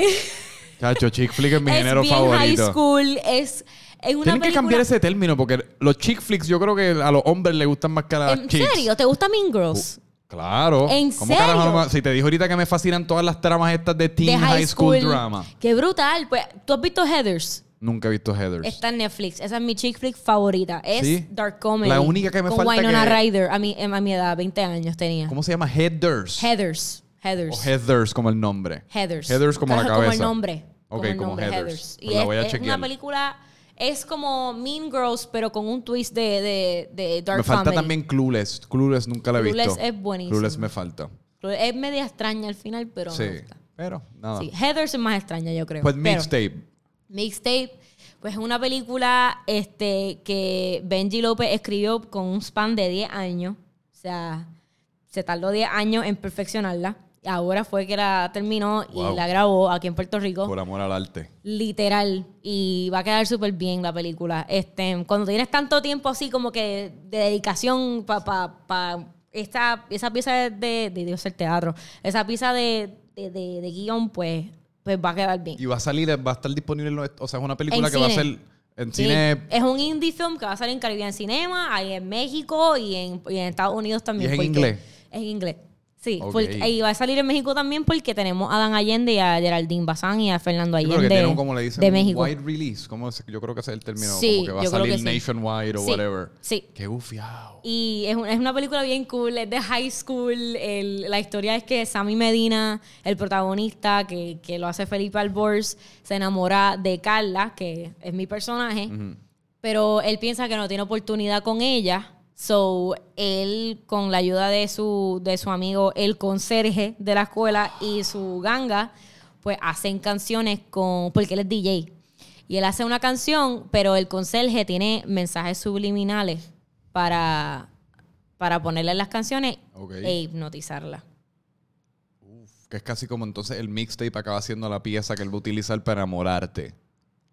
Chacho, chick flick es mi es género bien favorito. high school. Es, Tienen que película- cambiar ese término porque los chick flicks yo creo que a los hombres les gustan más que a las ¿En chicks. serio? ¿Te gusta Mean Girls? Claro. ¿En ¿Cómo serio? no si te dijo ahorita que me fascinan todas las tramas estas de teen de high, school, drama. Qué brutal. Pues, ¿tú has visto Heathers? Nunca he visto Heathers. Está en Netflix. Esa es mi chick flick favorita. Es ¿Sí? Dark Comedy. La única que me con falta Winona que- Ryder. A mi, a mi edad, 20 años tenía. ¿Cómo se llama? Heathers. Heathers. o Heathers. Heathers como el nombre. Heathers. Heathers como la cabeza. Como el nombre. Ok, como nombre, Heathers. Pues Y la es, voy a es chequear. una película... Es como Mean Girls, pero con un twist de, de, de Dark me falta también Clueless. Clueless nunca la he Clueless visto. es buenísimo. Clueless me falta. Es media extraña al final, pero sí. me gusta. Pero nada. Sí, Heathers es más extraña, yo creo. Pues Pero- mixtape. Mixtape, pues es una película este, que Benji López escribió con un span de 10 años. O sea, se tardó 10 años en perfeccionarla. Ahora fue que la terminó Wow. y la grabó aquí en Puerto Rico. Por amor al arte. Literal. Y va a quedar súper bien la película. Este, cuando tienes tanto tiempo así como que de dedicación para pa, pa esta, esa pieza de, de Dios el teatro, esa pieza de, de, de- de guion, pues, pues va a quedar bien. Y va a salir, va a estar disponible. en los- O sea, es una película En que va a ser en Sí, cine. Es un indie film que va a salir en Caribbean Cinema, ahí en México y en, y en Estados Unidos también. ¿Y es en inglés? Es en inglés. Sí, Ok. porque- y va a salir en México también porque tenemos a Dan Allende y a Geraldine Bazán y a Fernando Allende que tiene un, como le dicen, de México. wide release. ¿Cómo es? Yo creo que ese es el término. Sí, como que va a salir que sí. nationwide o Sí, whatever. sí. Qué gufiado. Y es, es una película bien cool, es de high school. el- la historia es que Sammy Medina, el protagonista, que, que lo hace Felipe Albors, se enamora de Carla, que es mi personaje, pero él piensa que no tiene oportunidad con ella. So, él, con la ayuda de su, de su amigo, el conserje de la escuela y su ganga, pues hacen canciones con. porque él es DJ. Y él hace una canción, pero el conserje tiene mensajes subliminales para, para ponerle las canciones e hipnotizarla. Que es casi como entonces el mixtape acaba siendo la pieza que él va a utilizar para enamorarte.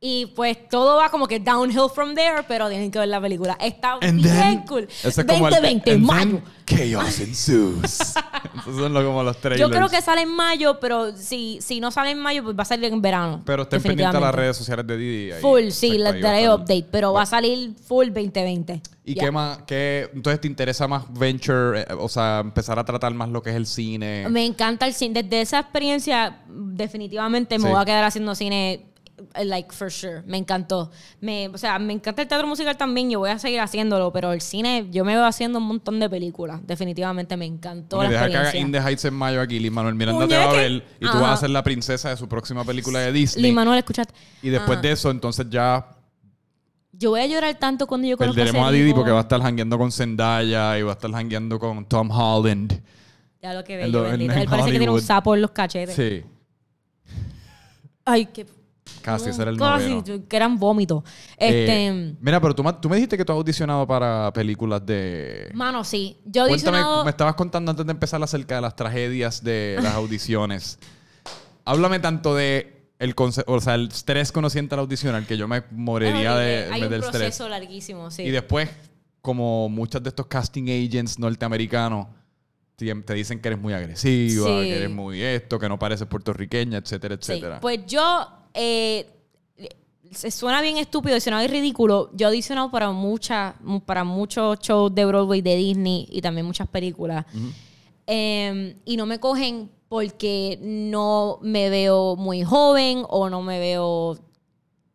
Y pues todo va como que downhill from there, pero tienen que ver la película. Está And bien then- cool. Ese es como el- 2020, and mayo. Chaos ensues. Esos son los- como los trailers. Yo creo que sale en mayo, pero si, si no sale en mayo, pues va a salir en verano. Pero estén pendientes a las redes sociales de Didi. ahí- Full, sí, les daré update, pero va a salir full 2020. ¿Y qué más? Qué, entonces te interesa más venture, eh, o sea, empezar a tratar más lo que es el cine. Me encanta el cine. Desde esa experiencia, definitivamente me Sí. voy a quedar haciendo cine, eh, like, for sure. Me encantó. Me, o sea, me encanta el teatro musical también. Yo voy a seguir haciéndolo, pero el cine, yo me veo haciendo un montón de películas. Definitivamente me encantó y la deja que haga. In the Heights en mayo aquí. Lin Manuel Miranda te va a ver y tú vas a ser la princesa de su próxima película de Disney. Lin Manuel, escúchate. y después Ajá. de eso, entonces ya Yo voy a llorar tanto cuando yo conozco perderemos a ese Didi porque va a estar jangueando con Zendaya y va a estar jangueando con Tom Holland. Ya lo que en Él parece que tiene un sapo en los cachetes. Sí, Ay, qué... casi, ese era el Casi, noveno. que eran vómitos. Este... Eh, mira, pero tú, tú me dijiste que tú has audicionado para películas de... Mano, sí. Yo Cuéntame, audicionado... me estabas contando antes de empezar acerca de las tragedias de las audiciones. Háblame tanto de el, o sea, el estrés que uno siente al audicionar, que yo me moriría de, Hay de- un del proceso larguísimo, sí. Y después, como muchos de estos casting agents norteamericanos te dicen que eres muy agresiva, Sí. que eres muy esto, que no pareces puertorriqueña, etcétera, Sí. etcétera. Pues yo, eh, se suena bien estúpido y suena bien ridículo. Yo he audicionado para muchas, para muchos shows de Broadway de Disney y también muchas películas. Eh, y no me cogen porque no me veo muy joven o no me veo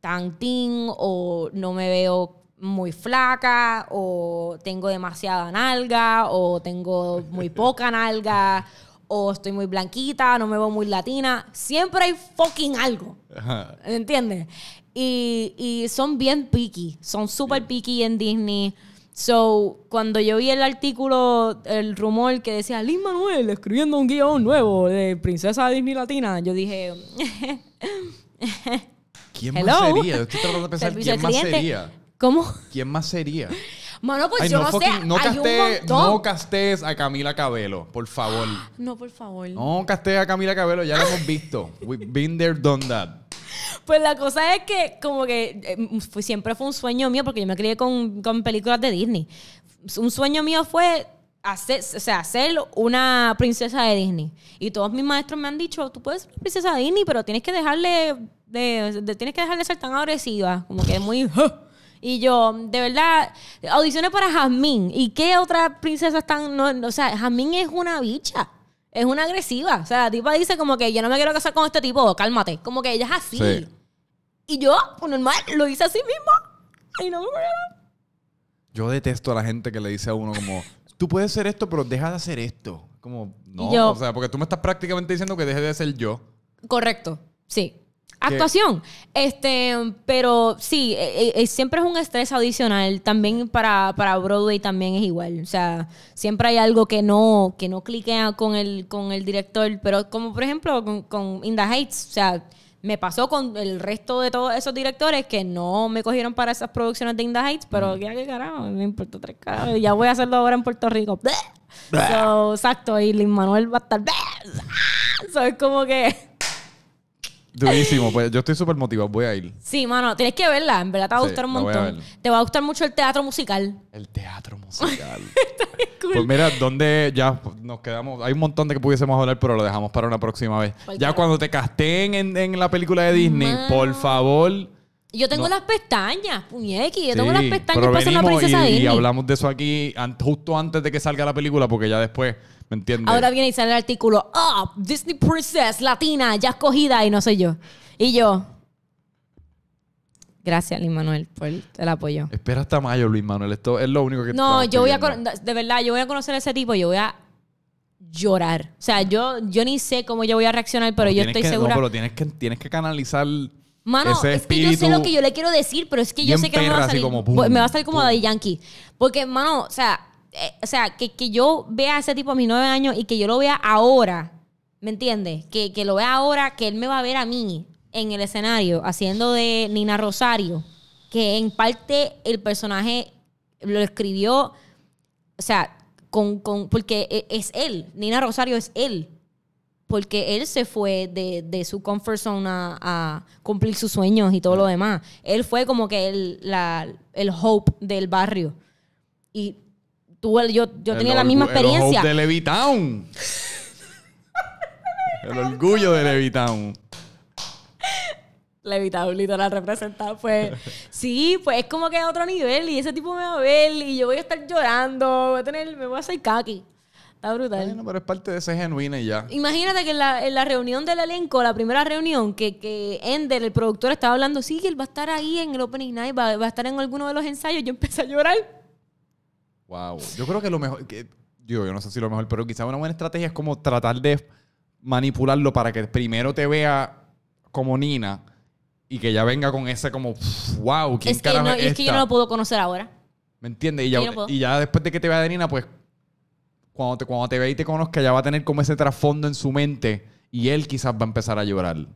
tan teen o no me veo muy flaca o tengo demasiada nalga o tengo muy poca nalga o estoy muy blanquita, no me veo muy latina. Siempre hay fucking algo. Ajá. ¿Entiendes? Y, y son bien picky. Son súper picky en Disney. So, cuando yo vi el artículo, el rumor que decía Lin Manuel escribiendo un guion nuevo de Princesa Disney Latina, yo dije, ¿Quién hello. más sería? Yo estoy tratando de pensar quién más cliente. sería. ¿Cómo? ¿Quién más sería? Mano, pues Ay, yo no, sé. no hay un casté- montón. no castes a Camila Cabello, por favor. No, por favor. No castes a Camila Cabello, ya lo hemos visto. We've been there, done that. Pues la cosa es que como que eh, fue- siempre fue un sueño mío porque yo me crié con, con películas de Disney. Un sueño mío fue hacer, o sea, una princesa de Disney. Y todos mis maestros me han dicho, tú puedes ser una princesa de Disney, pero tienes que dejarle de, de- tienes que dejar de ser tan agresiva, como que es muy y yo, de verdad, audicioné para Jasmine. ¿Y qué otra princesa están? No, o sea, Jasmine es una bicha. Es una agresiva. O sea, la tipa dice como que yo no me quiero casar con este tipo, cálmate. Como que ella es así. Sí. Y yo, pues normal, lo hice así mismo. Y no me acuerdo. Yo detesto a la gente que le dice a uno como, tú puedes ser esto, pero deja de hacer esto. Como, no, yo- o sea, porque tú me estás prácticamente diciendo que deje de ser yo. Correcto, sí. Actuación. Este, pero sí, eh, eh, siempre es un estrés adicional. También para, para Broadway también es igual. O sea, siempre hay algo que no, que no cliquea con el, con el director. Pero como por ejemplo con, con In the Heights. O sea, me pasó con el resto de todos esos directores que no me cogieron para esas producciones de In the Heights. Pero ya que carajo, me importa tres carajos. Ya voy a hacerlo ahora en Puerto Rico. So, exacto. Y Lin Manuel va a estar. So, es como que. Durísimo, pues yo estoy súper motivado, voy a ir. Sí, mano, tienes que verla. En verdad te va a Sí, gustar un la voy a montón. ver. Te va a gustar mucho el teatro musical. El teatro musical. Pues mira, donde ya nos quedamos. Hay un montón de que pudiésemos hablar, pero lo dejamos para una próxima vez. ¿Cuál Ya cuando te casteen en, en la película de Disney, Mano. por favor. Yo tengo No. las pestañas, puñequi. Yo tengo Sí, las pestañas pero para ser una venimos princesa y, y Disney. hablamos de eso aquí an- justo antes de que salga la película, porque ya después, ¿me entiendes? Ahora viene y sale el artículo. Ah, Disney Princess Latina, ya escogida y no soy yo. Y yo. Gracias, Lin Manuel, por el apoyo. Espera hasta mayo, Luis Manuel. Esto es lo único que No, yo voy a. De verdad, yo voy a conocer a ese tipo. Yo voy a llorar. O sea, yo, yo ni sé cómo yo voy a reaccionar, pero No, yo estoy que- segura. No, pero tienes que, tienes que canalizar Mano, ese es que yo sé lo que yo le quiero decir, pero es que yo sé que no me va a salir. como Pues, me va a salir como pum. Daddy Yankee. Porque, mano, o sea, eh, o sea que, que yo vea a ese tipo a mis nueve años y que yo lo vea ahora, ¿me entiendes? Que, que lo vea ahora, que él me va a ver a mí en el escenario haciendo de Nina Rosario, que en parte el personaje lo escribió, o sea, con, con, porque e- es él, Nina Rosario es él porque él se fue de, de su comfort zone a, a cumplir sus sueños y todo lo demás. Él fue como que el, la, el hope del barrio. Y tú, yo, yo El tenía la misma experiencia. El de Levitown. el orgullo de Levitown. Levitado, literal, representado. Pues sí, pues es como que a otro nivel. Y ese tipo me va a ver y yo voy a estar llorando. Voy a tener, me voy a hacer kaki. Está brutal. Bueno, pero es parte de ese genuino y ya. Imagínate que en la, en la reunión del elenco, la primera reunión, que, que Ender, el productor, estaba hablando, sí, que él va a estar ahí en el Opening Night, va, va a estar en alguno de los ensayos. Yo empecé a llorar. Wow. Yo creo que lo mejor, que, digo, yo no sé si lo mejor, pero quizá una buena estrategia es como tratar de manipularlo para que primero te vea como Nina y que ya venga con ese como, wow, ¿quién Es que, carajo no, es es que yo no lo puedo conocer ahora. ¿Me entiendes? Y ya, no y ya después de que te vea de Nina, pues cuando te, cuando te vea y te conozca, ya va a tener como ese trasfondo en su mente y él quizás va a empezar a llorar.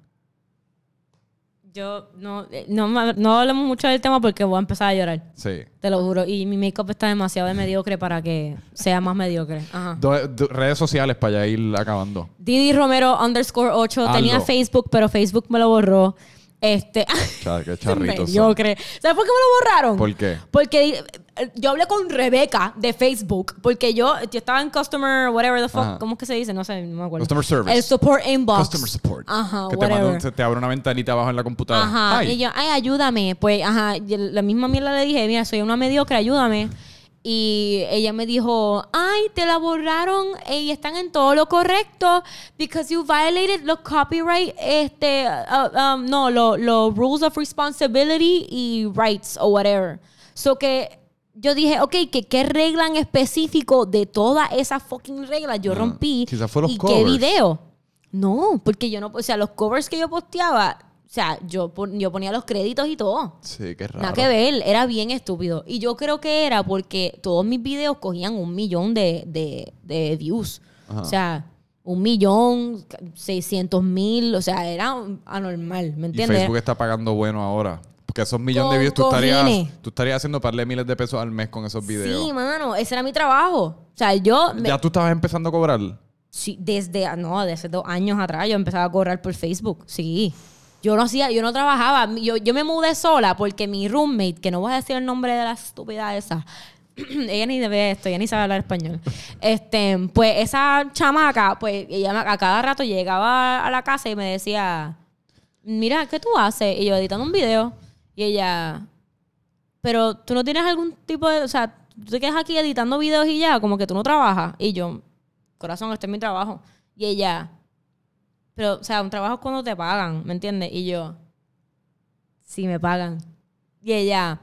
Yo no, eh, no, no hablamos mucho del tema porque voy a empezar a llorar. Sí. Te lo juro. Y mi make-up está demasiado de mediocre para que sea más mediocre. Ajá. Do- do- redes sociales para ya ir acabando. Didi Romero underscore 8. Hazlo. Tenía Facebook, pero Facebook me lo borró. Este. Cha- qué charritos son. mediocre. ¿Sabes por qué me lo borraron? ¿Por qué? Porque eh, yo hablé con Rebeca de Facebook. Porque yo, yo estaba en customer, whatever the fuck. Ajá. ¿Cómo es que se dice? No sé, no me acuerdo. Customer service. El support inbox. Customer support. Ajá, que te, whatever. un- te abre una ventanita abajo en la computadora. Ajá. Ay. Y yo, ay, ayúdame. Pues, ajá. la misma mierda le dije, mira, soy una mediocre, ayúdame. Y ella me dijo, ay, te la borraron eh, y están en todo lo correcto because you violated los copyright, este, uh, um, no, los los rules of responsibility y rights o whatever. So que yo dije, ok, que qué regla en específico de todas esas fucking reglas yo Ah, rompí. quizás fue los y covers. qué video. No, porque yo no, o sea, los covers que yo posteaba, o sea, yo, yo ponía los créditos y todo. Sí, qué raro. Nada que ver, era bien estúpido. Y yo creo que era porque todos mis videos cogían un millón de, de, de views. Ajá. O sea, un millón, seiscientos mil, o sea, era anormal, ¿me Y entiendes? Facebook está pagando bueno ahora. Porque esos millones de views tú estarías, tú estarías haciendo par de miles de pesos al mes con esos videos. Sí, mano, ese era mi trabajo. O sea, yo... me- ya tú estabas empezando a cobrar. Sí, desde, no, desde dos años atrás yo empezaba a cobrar por Facebook, sí. Yo no hacía, yo no trabajaba, yo, yo me mudé sola porque mi roommate, que no voy a decir el nombre de la estúpida esa, ella ni ve esto, ella ni sabe hablar español. Este, pues esa chamaca, pues ella a cada rato llegaba a la casa y me decía, mira, ¿qué tú haces? Y yo editando un video. Y ella, pero tú no tienes algún tipo de, o sea, tú te quedas aquí editando videos y ya, como que tú no trabajas. Y yo, corazón, este es mi trabajo. Y ella, pero, o sea, un trabajo es cuando te pagan, ¿me entiendes? Y yo, sí, me pagan. Y ella,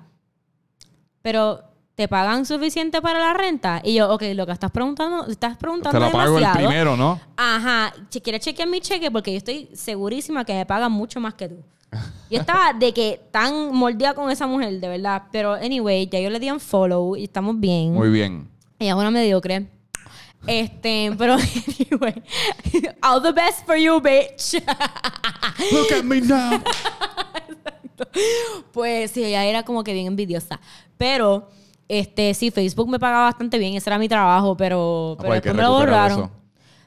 pero, ¿te pagan suficiente para la renta? Y yo, ok, lo que estás preguntando, estás preguntando Te la pago el primero, ¿no? Ajá, ¿quieres chequear mi cheque? Porque yo estoy segurísima que me pagan mucho más que tú. Yo estaba de que tan mordida con esa mujer, de verdad. Pero, anyway, ya yo le di un follow y estamos bien. Muy bien. Ella es una mediocre. Este, pero, anyway. All the best for you, bitch. Look at me now. Pues sí, ella era como que bien envidiosa. Pero, este, sí, Facebook me pagaba bastante bien. Ese era mi trabajo, pero, pero pues después me lo borraron. eso.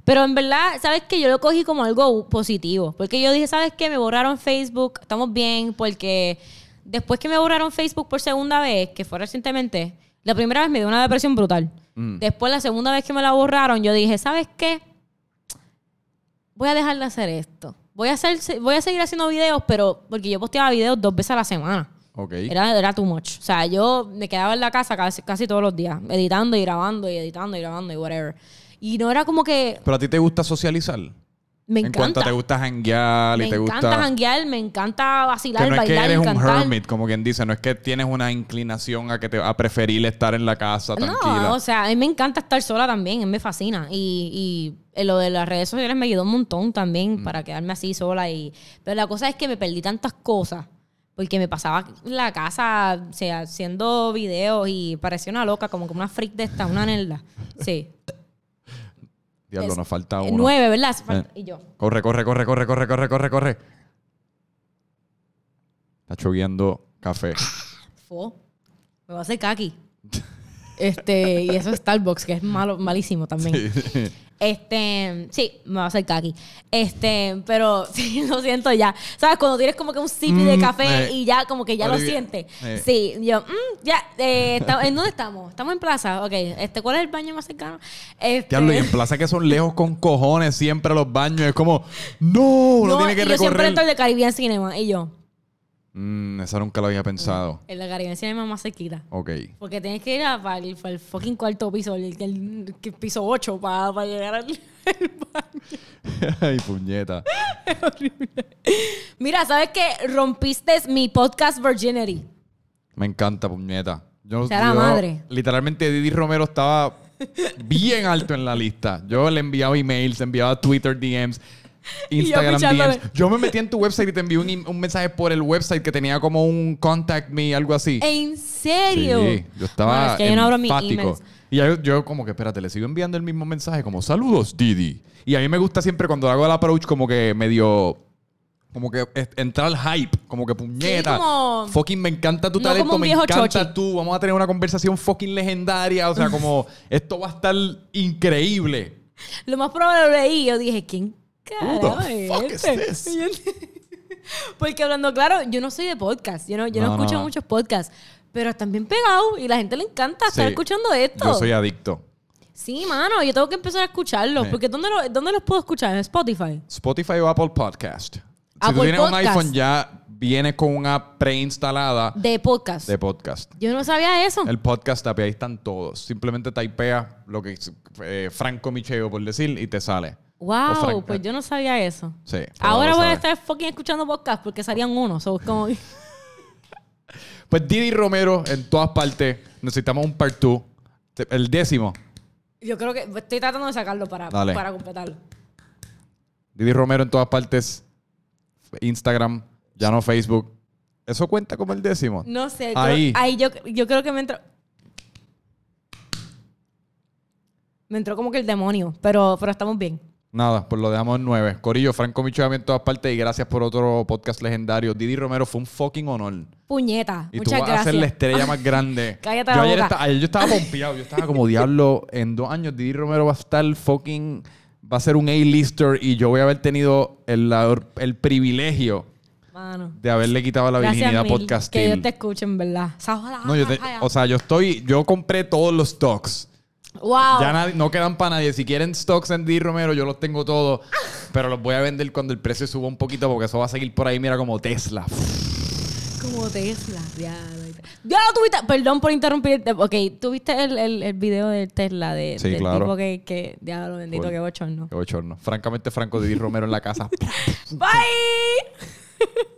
Pero en verdad, ¿sabes qué? Yo lo cogí como algo positivo. Porque yo dije, ¿sabes qué? Me borraron Facebook, estamos bien, porque después que me borraron Facebook por segunda vez, que fue recientemente, la primera vez me dio una depresión brutal. Mm. Después, la segunda vez que me la borraron, yo dije, ¿sabes qué? Voy a dejar de hacer esto. Voy a, hacer, voy a seguir haciendo videos, pero porque yo posteaba videos dos veces a la semana. Ok. Era, era too much. O sea, yo me quedaba en la casa casi, casi todos los días, editando y grabando y editando y grabando y whatever. Y no era como que Pero a ti te gusta socializar. Me En cuanto encanta. te gusta janguear me y te encanta gusta. janguear, me encanta vacilar, Que no es que bailar eres un hermit, como quien dice, no es que tienes una inclinación a que te a preferir estar en la casa tranquila. No, o sea, a mí me encanta estar sola también, a mí me fascina. Y, y lo de las redes sociales me ayudó un montón Mm. también para quedarme así sola. y Pero la cosa es que me perdí tantas cosas. Porque me pasaba en la casa, o sea, haciendo videos y parecía una loca, como que una freak de esta, una nerda. Sí. Diablo, nos falta Eh, uno. Nueve, ¿verdad? Falta- Eh. Y yo. Corre, corre, corre, corre, corre, corre, corre, corre. Está choviendo café. Fo. Me va a hacer kaki. Este, y eso es Starbucks, que es malo, malísimo también. Este, sí, me va a hacer kaki. Este, pero sí, lo siento ya. ¿Sabes? Cuando tienes como que un sipi de Mm, café y ya como que ya lo sientes. eh. Sí, yo, mm, ya, eh, ¿en dónde estamos? Estamos en plaza. Ok, este, ¿cuál es el baño más cercano? Este, Diablo, y en plaza que son lejos con cojones siempre los baños. Es como, no, no, tiene que yo siempre recorrer. entro al de Caribbean Cinema y yo, Mm, esa nunca lo había pensado. el de Caribbean Cinema más cerquita. Ok. Porque tienes que ir a, para, el, para el fucking cuarto piso, el, el- el piso 8, para, para llegar al baño. Ay, puñeta. Mira, ¿sabes qué? Rompiste mi podcast Virginity. Me encanta, puñeta. Yo, Sea la yo- madre. Literalmente Didi Romero estaba bien alto en la lista. Yo le enviaba emails, enviaba Twitter DMs, Instagram pichándole. DMs. Yo me metí en tu website y te envié un, mensaje por el website que tenía como un contact me, algo así. ¿En serio? Sí, yo estaba Bueno, es que yo no abro mis enfático. emails. Y yo, yo como que, espérate, le sigo enviando el mismo mensaje como, saludos, Didi. Y a mí me gusta siempre cuando hago el approach como que medio... Como que entrar al hype, como que puñeta. como- Fucking me encanta tu no talento, como un me encanta chochi. tú. Vamos a tener una conversación fucking legendaria. O sea, como esto va a estar increíble. Lo más probable lo leí yo dije, ¿quién Who the es fuck is este? this? Porque hablando claro, yo no soy de podcast. Yo no, yo no, escucho no. muchos podcasts. Pero están bien pegados y la gente le encanta estar Sí. escuchando esto. Yo soy adicto. Sí, mano, yo tengo que empezar a escucharlos. Sí. Porque ¿dónde, lo- ¿dónde los puedo escuchar? En Spotify. Spotify o Apple Podcast. Si tú tienes un iPhone ya viene con una preinstalada De podcast. de podcast. Yo no sabía eso. El podcast ahí están todos. Simplemente typea lo que es eh, Franco Micheo, por decir, y te sale. Wow, pues yo no sabía eso. Sí. Ahora voy a estar fucking escuchando podcast porque serían uno. So, como... Pues Didi Romero en todas partes. Necesitamos un part 2. El décimo. Yo creo que estoy tratando de sacarlo para, Dale. para completarlo. Didi Romero en todas partes. Instagram, ya no Facebook. ¿Eso cuenta como el décimo? No sé. Ahí. ahí yo, yo creo que me entró. Me entró como que el demonio, pero, pero estamos bien. Nada, pues lo dejamos en nueve. Corillo, Franco Micheo en todas partes. Y gracias por otro podcast legendario. Didi Romero fue un fucking honor. Puñeta. Y tú Muchas vas gracias. a ser la estrella más grande. Cállate yo la ayer, boca. esta- ayer yo estaba pompeado. Yo estaba como diablo. En dos años, Didi Romero va a estar fucking. Va a ser un A-lister. Y yo voy a haber tenido el, el privilegio Mano. de haberle quitado la Gracias virginidad mil. podcastil. Que Dios te escuche, en verdad. No, yo te- o sea, yo estoy. Yo compré todos los stocks. Wow. Ya nadie- no quedan para nadie. Si quieren stocks en Didi Romero, yo los tengo todos. Pero los voy a vender cuando el precio suba un poquito. Porque eso va a seguir por ahí, mira, como Tesla. Como Tesla. Ya, ya lo tuviste. Perdón por interrumpirte. Ok, ¿tuviste el, el, el video de Tesla de, Sí, del claro. tipo que, que. Diablo bendito, Cool. qué bochorno. Qué bochorno. Francamente, Franco Didi Romero en la casa. Bye.